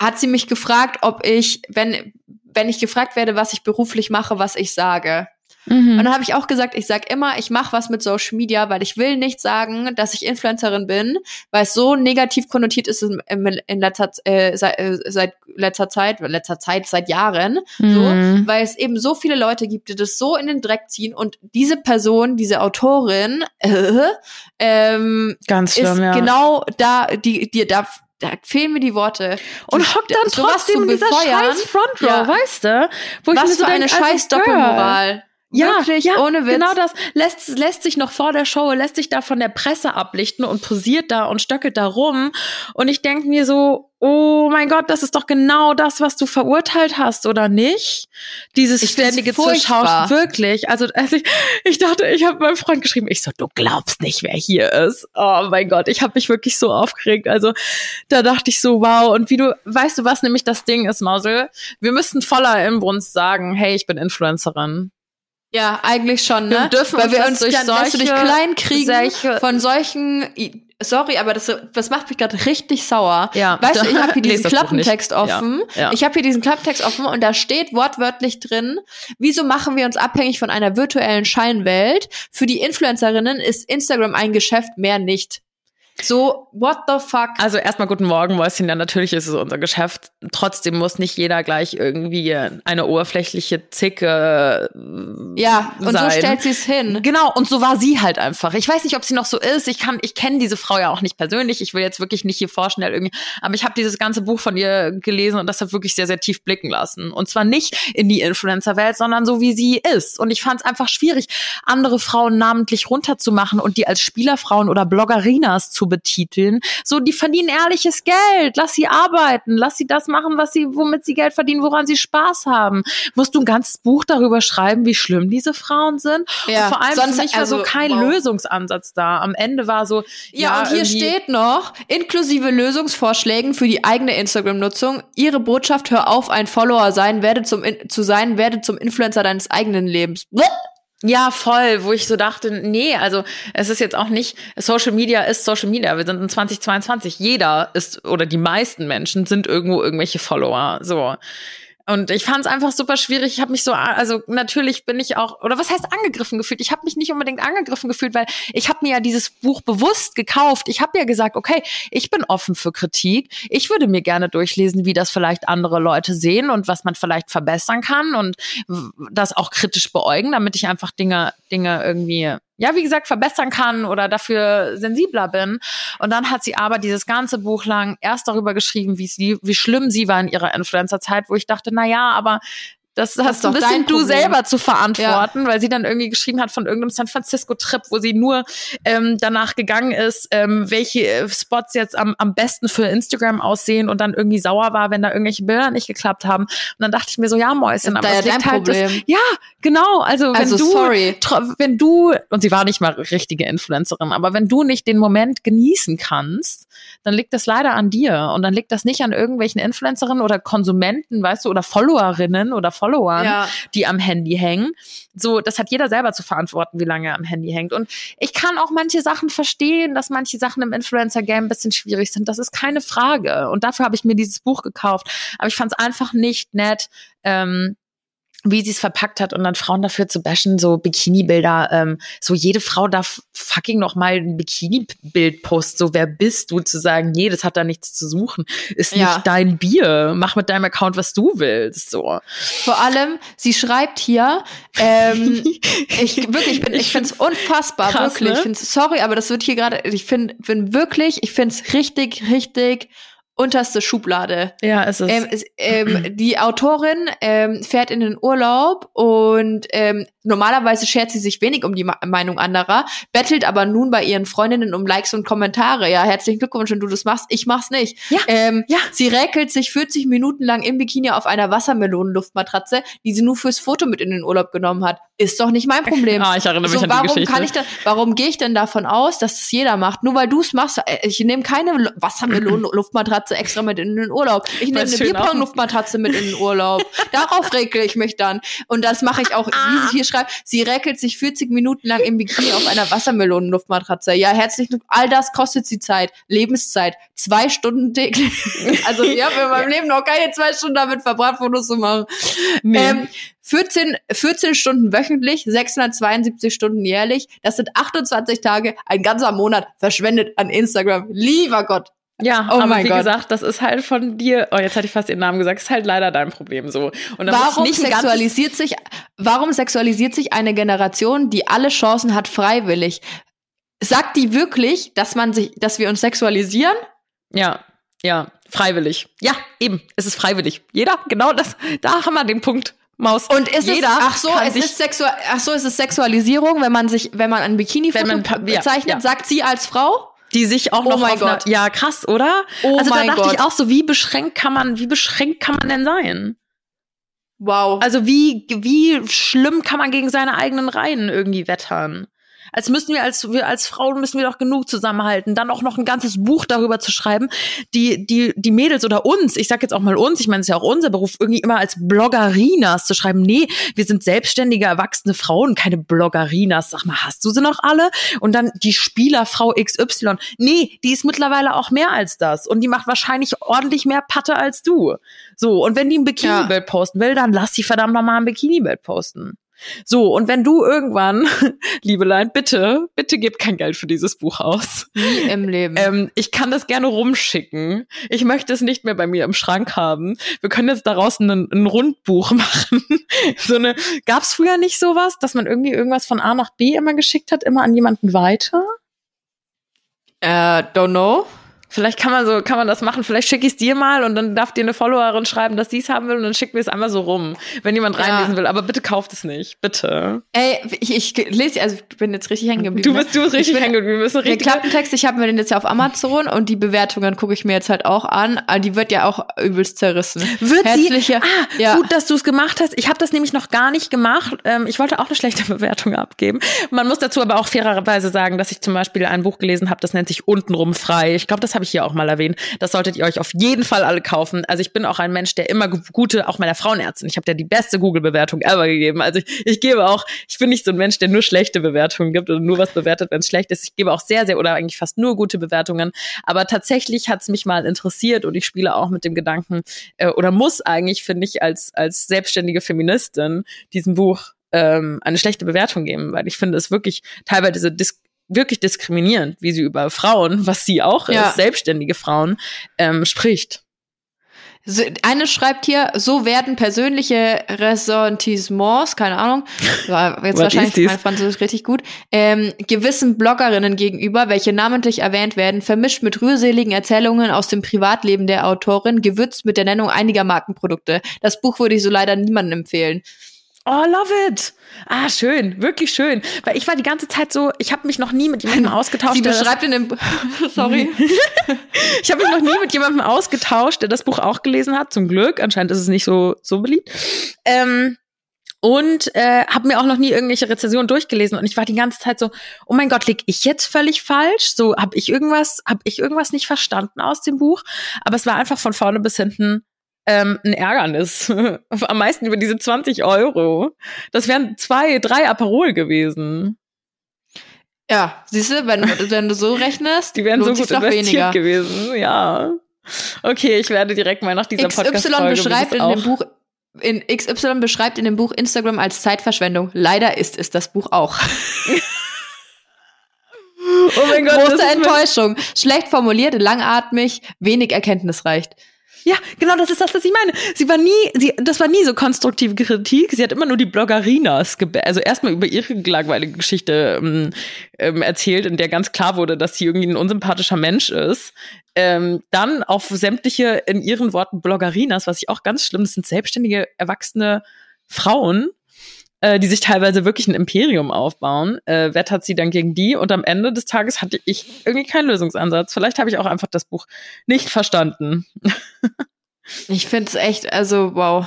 hat sie mich gefragt, ob ich, wenn, wenn ich gefragt werde, was ich beruflich mache, was ich sage. Und dann habe ich auch gesagt, ich sag immer, ich mache was mit Social Media, weil ich will nicht sagen, dass ich Influencerin bin, weil es so negativ konnotiert ist in, in letzter, äh, seit, äh, seit letzter Zeit, letzter Zeit, seit Jahren, so, Mhm. weil es eben so viele Leute gibt, die das so in den Dreck ziehen und diese Person, diese Autorin, äh, ähm, Ganz ist schlimm, ja. genau da, die, die, da, da fehlen mir die Worte. und hockt dann sowas trotzdem zu in dieser befeuern. scheiß Front Row, Ja. weißt du? Wo ich mir Was so für eine denk, also, scheiß. Doppelmoral. Ja, Wirklich, ja, ohne Witz. genau das. Lässt, lässt sich noch vor der Show, lässt sich da von der Presse ablichten und posiert da und stöckelt da rum. Und ich denke mir so, oh mein Gott, das ist doch genau das, was du verurteilt hast, oder nicht? Dieses Ich ständige. Zuschauer. Wirklich. Also, also ich, ich dachte, ich habe meinem Freund geschrieben, ich so, du glaubst nicht, wer hier ist. Oh mein Gott, ich habe mich wirklich so aufgeregt. Also, da dachte ich so, wow. Und wie du, weißt du, was nämlich das Ding ist, Mausel? Wir müssten voller Inbrunst sagen, hey, ich bin Influencerin. Ja, eigentlich schon, ne? Wir dürfen Weil wir uns durch dass du dich solche- klein kriegen solche- von solchen. Sorry, aber das, das macht mich gerade richtig sauer. Ja. Weißt du, ich habe hier diesen. Klappentext offen. Ja, ja. Ich habe hier diesen Klappentext offen und da steht wortwörtlich drin, wieso machen wir uns abhängig von einer virtuellen Scheinwelt? Für die Influencerinnen ist Instagram ein Geschäft, mehr nicht. So, what the fuck? Also erstmal guten Morgen, Mäuschen. Ja, natürlich ist es unser Geschäft. Trotzdem muss nicht jeder gleich irgendwie eine oberflächliche Zicke äh, ja, und sein. so stellt sie es hin. Genau, und so war sie halt einfach. Ich weiß nicht, ob sie noch so ist. Ich kann, ich kenne diese Frau ja auch nicht persönlich. Ich will jetzt wirklich nicht hier vorschnell irgendwie, aber ich habe dieses ganze Buch von ihr gelesen und das hat wirklich sehr, sehr tief blicken lassen. Und zwar nicht in die Influencer-Welt, sondern so wie sie ist. Und ich fand es einfach schwierig, andere Frauen namentlich runterzumachen und die als Spielerfrauen oder Bloggerinas zu betiteln. So, die verdienen ehrliches Geld. Lass sie arbeiten. Lass sie das machen, was sie, womit sie Geld verdienen, woran sie Spaß haben. Musst du ein ganzes Buch darüber schreiben, wie schlimm diese Frauen sind? Ja, und vor allem sonst- für mich war so also, kein wow. Lösungsansatz da. Am Ende war so, Ja, und hier steht noch, inklusive Lösungsvorschlägen für die eigene Instagram-Nutzung. Ihre Botschaft, hör auf, ein Follower sein, werde zum, In- zu sein, werde zum Influencer deines eigenen Lebens. Bleh. Ja, voll, wo ich so dachte, nee, also es ist jetzt auch nicht, Social Media ist Social Media. Wir sind in 2022. Jeder ist, oder die meisten Menschen sind irgendwo irgendwelche Follower. So. Und ich fand es einfach super schwierig. Ich habe mich so, also natürlich bin ich auch, oder was heißt angegriffen gefühlt? Ich habe mich nicht unbedingt angegriffen gefühlt, weil ich habe mir ja dieses Buch bewusst gekauft. Ich habe ja gesagt, okay, ich bin offen für Kritik. Ich würde mir gerne durchlesen, wie das vielleicht andere Leute sehen und was man vielleicht verbessern kann und das auch kritisch beäugen, damit ich einfach Dinge, Dinge irgendwie ja, wie gesagt, verbessern kann oder dafür sensibler bin. Und dann hat sie aber dieses ganze Buch lang erst darüber geschrieben, wie sie, wie schlimm sie war in ihrer Influencer-Zeit, wo ich dachte, na ja, aber das hast doch ein bisschen du selber zu verantworten, weil sie dann irgendwie geschrieben hat von irgendeinem San Francisco-Trip, wo sie nur ähm, danach gegangen ist, ähm, welche äh, Spots jetzt am, am besten für Instagram aussehen und dann irgendwie sauer war, wenn da irgendwelche Bilder nicht geklappt haben. Und dann dachte ich mir so, ja, Mäuschen, Das aber ist es ja liegt halt das, Problem. ja, genau. Also, wenn Also, du, sorry. wenn du, und sie war nicht mal richtige Influencerin, aber wenn du nicht den Moment genießen kannst, dann liegt das leider an dir. Und dann liegt das nicht an irgendwelchen Influencerinnen oder Konsumenten, weißt du, oder Followerinnen oder Followern, Ja. die am Handy hängen. So, das hat jeder selber zu verantworten, wie lange er am Handy hängt. Und ich kann auch manche Sachen verstehen, dass manche Sachen im Influencer-Game ein bisschen schwierig sind. Das ist keine Frage. Und dafür habe ich mir dieses Buch gekauft. Aber ich fand es einfach nicht nett, ähm, wie sie es verpackt hat und dann Frauen dafür zu bashen, so Bikini-Bilder, ähm, so jede Frau darf fucking noch mal ein Bikini-Bild posten, so wer bist du zu sagen, nee, das hat da nichts zu suchen, ist Ja. nicht dein Bier, mach mit deinem Account, was du willst, so. Vor allem, sie schreibt hier, ähm, ich wirklich, ich, bin, ich, Ich finde es unfassbar, krass, wirklich. ne? Ich find's, sorry, aber das wird hier gerade, ich finde find wirklich, ich finde es richtig, richtig unterste Schublade. Ja, es ist. Ähm, es, ähm, die Autorin ähm, fährt in den Urlaub und ähm, normalerweise schert sie sich wenig um die Ma Meinung anderer, bettelt aber nun bei ihren Freundinnen um Likes und Kommentare. Ja, herzlichen Glückwunsch, wenn du das machst. Ich mach's nicht. Ja, Ähm, ja. Sie räkelt sich 40 Minuten lang im Bikini auf einer Wassermelonenluftmatratze, die sie nur fürs Foto mit in den Urlaub genommen hat. Ist doch nicht mein Problem. Ah, ich erinnere mich so, an die warum Geschichte. kann ich da, warum gehe ich denn davon aus, dass es jeder macht? Nur weil du es machst. Äh, Ich nehme keine Lu- Wassermelonen-Luftmatratze extra mit in den Urlaub. Ich nehme eine Bierpong-Luftmatratze mit in den Urlaub. Darauf räkle ich mich dann. Und das mache ich auch, wie sie hier schreibt. Sie räkelt sich 40 Minuten lang im Bikini auf einer Wassermelonen-Luftmatratze. Ja, herzlichen. All das kostet sie Zeit. Lebenszeit. Zwei Stunden täglich. Also, ich habe in meinem Leben noch keine zwei Stunden damit verbracht, Fotos zu machen. nee. Ähm, 14, 14 Stunden wöchentlich, 672 Stunden jährlich. Das sind 28 Tage, ein ganzer Monat verschwendet an Instagram. Lieber Gott. ja, oh aber wie Gott. gesagt, das ist halt von dir. Oh, jetzt hatte ich fast ihren Namen gesagt. Ist halt leider dein Problem so. Warum sexualisiert sich, warum sexualisiert sich eine Generation, die alle Chancen hat, freiwillig? Sagt die wirklich, dass man sich, dass wir uns sexualisieren? Ja, ja, freiwillig. Ja, eben. Es ist freiwillig. Jeder, genau das. Da haben wir den Punkt. Maus. Und ist Jeder es, ach so, es ist sexual, ach so, es ist Sexualisierung, wenn man sich, wenn man ein Bikini Wenn man ja, bezeichnet, ja. sagt sie als Frau? die sich auch Oh noch mein auf einer, Gott. ja krass, oder? Oh also da mein dachte Gott. ich auch so, wie beschränkt kann man, wie beschränkt kann man denn sein? Wow. Also wie wie schlimm kann man gegen seine eigenen Reihen irgendwie wettern? Als müssen wir als wir als Frauen müssen wir doch genug zusammenhalten, dann auch noch ein ganzes Buch darüber zu schreiben, die die die Mädels oder uns, ich sag jetzt auch mal uns, ich meine es ist ja auch unser Beruf, irgendwie immer als Bloggerinas zu schreiben. Nee, wir sind selbstständige erwachsene Frauen, keine Bloggerinas. Sag mal, hast du sie noch alle? Und dann die Spielerfrau XY. Nee, die ist mittlerweile auch mehr als das und die macht wahrscheinlich ordentlich mehr Patte als du. So, und wenn die ein Bikini-Bild posten will, dann lass die verdammt nochmal ein Bikini-Bild posten. So, und wenn du irgendwann, Liebelein, bitte, bitte gib kein Geld für dieses Buch aus. Nie im Leben. Ähm, ich kann das gerne rumschicken. Ich möchte es nicht mehr bei mir im Schrank haben. Wir können jetzt daraus ein, ein Rundbuch machen. so eine, gab's früher nicht sowas, dass man irgendwie irgendwas von A nach B immer geschickt hat, immer an jemanden weiter? Äh, don't know. Vielleicht kann man so, kann man das machen. Vielleicht schicke ich es dir mal und dann darf dir eine Followerin schreiben, dass sie es haben will und dann schicken wir es einmal so rum, wenn jemand Ja. reinlesen will. Aber bitte kauft es nicht, bitte. Ey, ich, ich lese, also ich bin jetzt richtig hängen geblieben. Du ne? bist du bist richtig hängen geblieben. Wir müssen Der. Klappentext, ich habe mir den jetzt ja auf Amazon und die Bewertungen gucke ich mir jetzt halt auch an. Aber die wird ja auch übelst zerrissen. Wird Herzliche, sie? Ah, ja. gut, dass du es gemacht hast. Ich habe das nämlich noch gar nicht gemacht. Ähm, ich wollte auch eine schlechte Bewertung abgeben. Man muss dazu aber auch fairerweise sagen, dass ich zum Beispiel ein Buch gelesen habe, das nennt sich Untenrum frei. Ich glaube, das habe ich hier auch mal erwähnt. Das solltet ihr euch auf jeden Fall alle kaufen. Also ich bin auch ein Mensch, der immer gu- gute, auch meiner Frauenärztin. Ich habe der die beste Google-Bewertung ever gegeben. Also ich, ich gebe auch, ich bin nicht so ein Mensch, der nur schlechte Bewertungen gibt oder nur was bewertet, wenn es schlecht ist. Ich gebe auch sehr, sehr oder eigentlich fast nur gute Bewertungen. Aber tatsächlich hat es mich mal interessiert und ich spiele auch mit dem Gedanken, äh, oder muss eigentlich, finde ich, als, als selbstständige Feministin diesem Buch ähm, eine schlechte Bewertung geben, weil ich finde es wirklich teilweise dis wirklich diskriminierend, wie sie über Frauen, was sie auch Ja. ist, selbstständige Frauen, ähm, spricht. So, eine schreibt hier, so werden persönliche Ressentissements, keine Ahnung, war jetzt wahrscheinlich mein Französisch richtig gut, ähm, gewissen Bloggerinnen gegenüber, welche namentlich erwähnt werden, vermischt mit rührseligen Erzählungen aus dem Privatleben der Autorin, gewürzt mit der Nennung einiger Markenprodukte. Das Buch würde ich so leider niemandem empfehlen. Oh, love it. Ah, schön, wirklich schön. Weil ich war die ganze Zeit so, ich habe mich noch nie mit jemandem ausgetauscht. Sie beschreibt in dem, sorry. Ich habe mich noch nie mit jemandem ausgetauscht, der das Buch auch gelesen hat. Zum Glück. Anscheinend ist es nicht so so beliebt. Ähm, und äh, habe mir auch noch nie irgendwelche Rezensionen durchgelesen und ich war die ganze Zeit so, oh mein Gott, lieg ich jetzt völlig falsch? So habe ich irgendwas, habe ich irgendwas nicht verstanden aus dem Buch? Aber es war einfach von vorne bis hinten ähm, ein Ärgernis. Am meisten über diese 20 Euro. Das wären zwei, drei Aperol gewesen. Ja, siehst du, wenn, wenn du so rechnest, Die wären so gut investiert weniger. gewesen. Ja. Okay, ich werde direkt mal nach dieser XY Podcast-Folge beschreibt in dem Buch in XY beschreibt in dem Buch Instagram als Zeitverschwendung. Leider ist es das Buch auch. oh mein Gott. Große Enttäuschung. Schlecht formuliert, langatmig, wenig erkenntnisreich. Ja, genau, das ist das, was ich meine. Sie war nie, sie, das war nie so konstruktive Kritik. Sie hat immer nur die Bloggerinas, also erstmal über ihre langweilige Geschichte ähm, ähm, erzählt, in der ganz klar wurde, dass sie irgendwie ein unsympathischer Mensch ist. Ähm, dann auf sämtliche, in ihren Worten, Bloggerinas, was ich auch ganz schlimm, das sind selbstständige, erwachsene Frauen, äh, die sich teilweise wirklich ein Imperium aufbauen, äh, wettert sie dann gegen die und am Ende des Tages hatte ich irgendwie keinen Lösungsansatz. Vielleicht habe ich auch einfach das Buch nicht verstanden. ich finde es echt, also wow.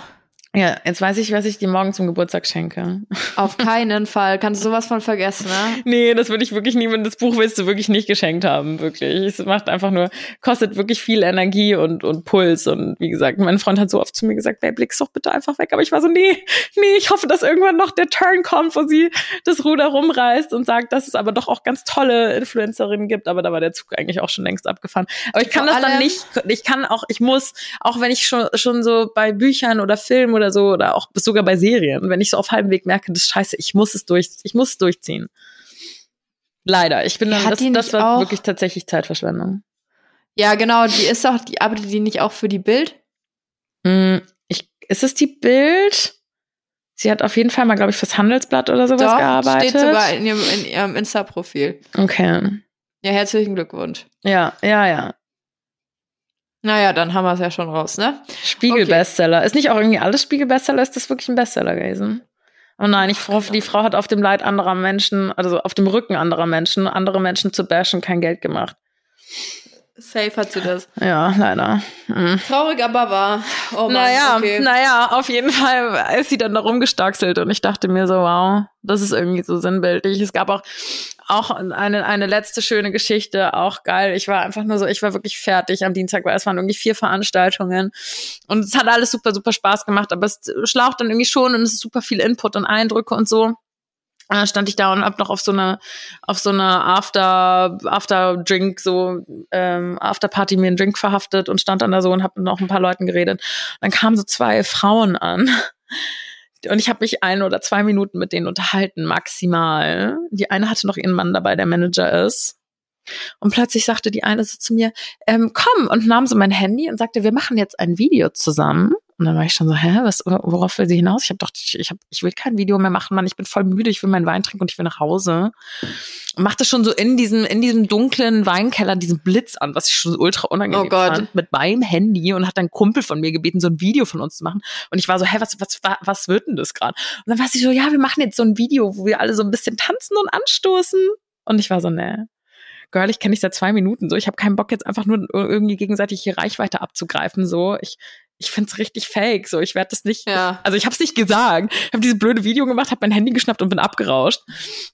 Ja, jetzt weiß ich, was ich dir morgen zum Geburtstag schenke. Auf keinen Fall. Kannst du sowas von vergessen, ne? Nee, das würde ich wirklich niemandem, das Buch willst du wirklich nicht geschenkt haben, wirklich. Es macht einfach nur, kostet wirklich viel Energie und, und Puls. Und wie gesagt, mein Freund hat so oft zu mir gesagt, Babe, leg's doch bitte einfach weg. Aber ich war so, nee, nee, ich hoffe, dass irgendwann noch der Turn kommt, wo sie das Ruder rumreißt und sagt, dass es aber doch auch ganz tolle Influencerinnen gibt. Aber da war der Zug eigentlich auch schon längst abgefahren. Aber ich kann Vor das dann nicht, ich kann auch, ich muss, auch wenn ich schon, schon so bei Büchern oder Filmen oder oder so oder auch sogar bei Serien, wenn ich so auf halbem Weg merke, das ist scheiße, ich muss es durch, ich muss es durchziehen. Leider, ich bin dann, das, das war wirklich tatsächlich Zeitverschwendung. Ja, genau, die ist auch, die arbeitet die nicht auch für die Bild? Mm, ich, ist es die Bild? Sie hat auf jeden Fall mal, glaube ich, fürs Handelsblatt oder sowas Doch, gearbeitet. Steht sogar in ihrem, in ihrem Insta-Profil. Okay. Ja, herzlichen Glückwunsch. Ja, ja, ja. Naja, dann haben wir es ja schon raus, ne? Spiegel-Bestseller. Okay. Ist nicht auch irgendwie alles Spiegel-Bestseller? Ist das wirklich ein Bestseller gewesen? Oh nein, ich hoffe, die Frau hat auf dem Leid anderer Menschen, also auf dem Rücken anderer Menschen, andere Menschen zu bashen, kein Geld gemacht. Safe hat sie das. Ja, leider. Mhm. Traurig, aber wahr. Oh Mann, naja, okay. naja, auf jeden Fall ist sie dann da rumgestaxelt und ich dachte mir so, wow, das ist irgendwie so sinnbildlich. Es gab auch, auch eine, eine letzte schöne Geschichte, auch geil. Ich war einfach nur so, ich war wirklich fertig am Dienstag, weil es waren irgendwie vier Veranstaltungen und es hat alles super, super Spaß gemacht, aber es schlaucht dann irgendwie schon und es ist super viel Input und Eindrücke und so. Und dann stand ich da und hab noch auf so eine auf so eine After After Drink so ähm, After Party mir einen Drink verhaftet und stand dann da so und hab noch ein paar Leuten geredet. dann kamen so zwei Frauen an und ich habe mich ein oder zwei Minuten mit denen unterhalten maximal. Die eine hatte noch ihren Mann dabei, der Manager ist. Und plötzlich sagte die eine so zu mir, ähm, komm, und nahm so mein Handy und sagte, wir machen jetzt ein Video zusammen. Und dann war ich schon so, hä, was, worauf will sie hinaus? Ich habe doch, ich, hab, ich will kein Video mehr machen, Mann. Ich bin voll müde, ich will meinen Wein trinken und ich will nach Hause. Und machte schon so in diesem, in diesem dunklen Weinkeller diesen Blitz an, was ich schon ultra unangenehm oh Gott. fand, mit meinem Handy und hat dann Kumpel von mir gebeten, so ein Video von uns zu machen. Und ich war so, hä, was, was, was wird denn das gerade? Und dann war sie so, ja, wir machen jetzt so ein Video, wo wir alle so ein bisschen tanzen und anstoßen. Und ich war so, ne, Girl, ich kenne dich seit zwei Minuten so. Ich habe keinen Bock jetzt einfach nur irgendwie gegenseitig hier Reichweite abzugreifen. So, ich ich find's richtig fake. So, ich werde das nicht. Ja. Also ich habe es nicht gesagt. Ich habe dieses blöde Video gemacht, habe mein Handy geschnappt und bin abgerauscht.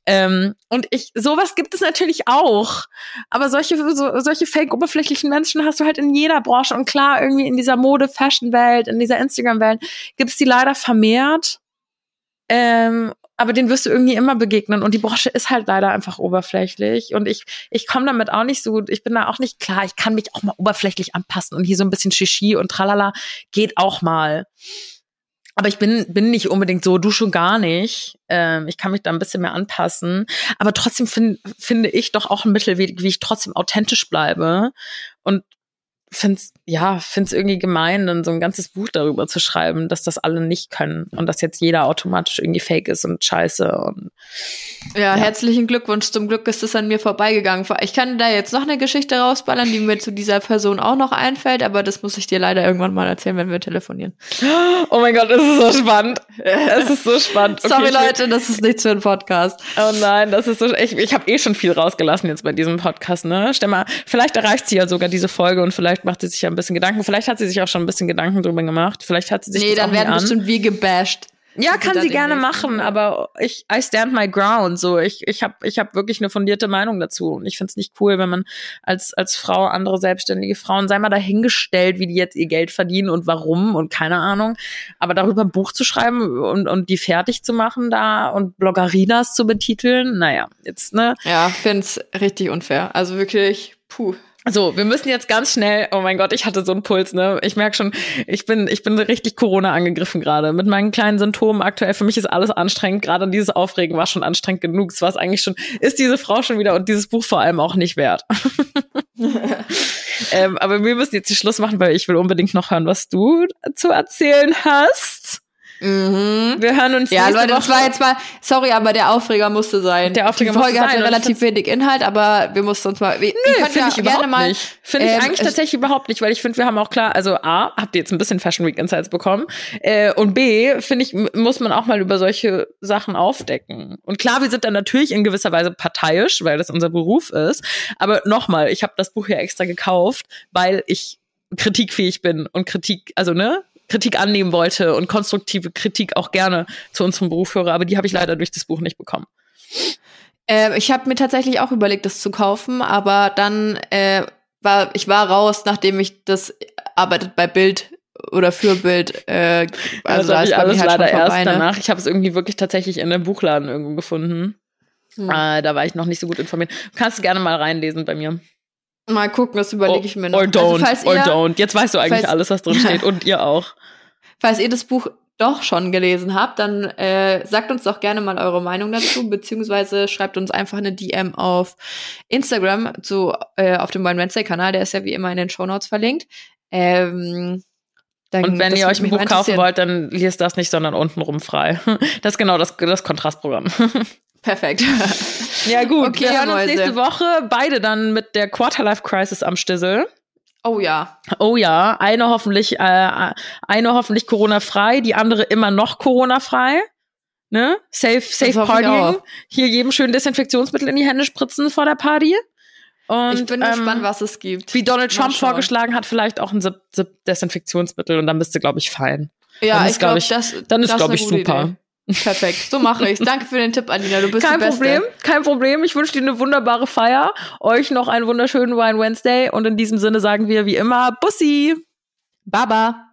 Ähm, und ich, sowas gibt es natürlich auch. Aber solche, so, solche fake oberflächlichen Menschen hast du halt in jeder Branche. Und klar, irgendwie in dieser Mode-Fashion-Welt, in dieser Instagram-Welt gibt es die leider vermehrt. Ähm, aber den wirst du irgendwie immer begegnen und die Branche ist halt leider einfach oberflächlich und ich ich komme damit auch nicht so gut, ich bin da auch nicht klar, ich kann mich auch mal oberflächlich anpassen und hier so ein bisschen Shishi und tralala geht auch mal. Aber ich bin, bin nicht unbedingt so, du schon gar nicht. Ähm, ich kann mich da ein bisschen mehr anpassen. Aber trotzdem find, finde ich doch auch ein Mittelweg, wie ich trotzdem authentisch bleibe. Und find's ja find's irgendwie gemein, dann so ein ganzes Buch darüber zu schreiben, dass das alle nicht können und dass jetzt jeder automatisch irgendwie Fake ist und Scheiße und ja, ja. herzlichen Glückwunsch. Zum Glück ist es an mir vorbeigegangen. Ich kann da jetzt noch eine Geschichte rausballern, die mir zu dieser Person auch noch einfällt, aber das muss ich dir leider irgendwann mal erzählen, wenn wir telefonieren. Oh mein Gott, das ist so spannend. Es ist so spannend. Okay, Sorry Leute, das ist nichts für einen Podcast. Oh nein, das ist so ich, ich habe eh schon viel rausgelassen jetzt bei diesem Podcast, ne? Stell mal, vielleicht erreicht sie ja sogar diese Folge und vielleicht vielleicht macht sie sich ja ein bisschen Gedanken. Vielleicht hat sie sich auch schon ein bisschen Gedanken drüber gemacht. Vielleicht hat sie sich Nee, dann werden bestimmt wie gebasht. Ja, kann sie gerne machen, aber ich I stand my ground so. Ich ich habe ich habe wirklich eine fundierte Meinung dazu und ich find's nicht cool, wenn man als als Frau andere selbstständige Frauen sei mal dahingestellt, wie die jetzt ihr Geld verdienen und warum und keine Ahnung, aber darüber ein Buch zu schreiben und und die fertig zu machen da und Bloggerinas zu betiteln, naja, jetzt ne. Ja, find's richtig unfair. Also wirklich, puh. So, wir müssen jetzt ganz schnell, oh mein Gott, ich hatte so einen Puls, ne? Ich merke schon, ich bin, ich bin richtig Corona angegriffen gerade. Mit meinen kleinen Symptomen aktuell. Für mich ist alles anstrengend. Gerade dieses Aufregen war schon anstrengend genug. Es war es eigentlich schon, ist diese Frau schon wieder und dieses Buch vor allem auch nicht wert. ähm, aber wir müssen jetzt hier Schluss machen, weil ich will unbedingt noch hören, was du zu erzählen hast. Mhm. Wir hören uns Ja, Leute, das Woche. war jetzt mal, sorry, aber der Aufreger musste sein. Der Aufreger Die Folge musste hatte sein relativ wenig Inhalt, aber wir mussten uns mal. Wir, Nö, finde ich überhaupt nicht. Finde ich ähm, eigentlich es- tatsächlich überhaupt nicht, weil ich finde, wir haben auch klar, also A, habt ihr jetzt ein bisschen Fashion Week Insights bekommen äh, und B, finde ich, muss man auch mal über solche Sachen aufdecken. Und klar, wir sind dann natürlich in gewisser Weise parteiisch, weil das unser Beruf ist, aber nochmal, ich habe das Buch ja extra gekauft, weil ich kritikfähig bin und Kritik, also ne, Kritik annehmen wollte und konstruktive Kritik auch gerne zu unserem Beruf höre, aber die habe ich leider durch das Buch nicht bekommen. Äh, ich habe mir tatsächlich auch überlegt, das zu kaufen, aber dann äh, war ich war raus, nachdem ich das arbeitet bei Bild oder für Bild. Äh, Also, das habe ist alles halt leider erst ne? danach. Ich habe es irgendwie wirklich tatsächlich in einem Buchladen irgendwo gefunden. Hm. Äh, da war ich noch nicht so gut informiert. Kannst du gerne mal reinlesen bei mir. Mal gucken, das überlege ich mir noch. Or don't, Also, falls or ihr, don't. Jetzt weißt du eigentlich falls- alles, was drin steht. Und ihr auch. falls ihr das Buch doch schon gelesen habt, dann äh, sagt uns doch gerne mal eure Meinung dazu, beziehungsweise schreibt uns einfach eine DM auf Instagram zu äh, auf dem One Wednesday Kanal, der ist ja wie immer in den Shownotes verlinkt. Ähm, dann, Und wenn ihr euch ein Buch kaufen wollt, dann liest das nicht, sondern untenrum frei. Das ist genau das, das Kontrastprogramm. Perfekt. Ja, gut. Okay, wir hören uns nächste Woche beide dann mit der Quarterlife Crisis am Stissel. oh ja. Oh ja, eine hoffentlich, äh, eine hoffentlich Corona-frei, die andere immer noch Corona-frei. Ne? Safe, safe Partying. Hier jedem schön Desinfektionsmittel in die Hände spritzen vor der Party. Und, ich bin ähm, gespannt, was es gibt. Wie Donald Trump vorgeschlagen hat, vielleicht auch ein Zip, Zip Desinfektionsmittel und dann bist du, glaube ich, fein. Ja, dann ist, ich glaube, glaub ich- das, Dann ist, das glaube ich, super. Idee. Perfekt, so mache ich's. Danke für den Tipp, Alina. Du bist Kein die Beste. Problem, kein Problem. Ich wünsche dir eine wunderbare Feier. Euch noch einen wunderschönen Wine Wednesday. Und in diesem Sinne sagen wir wie immer Bussi. Baba.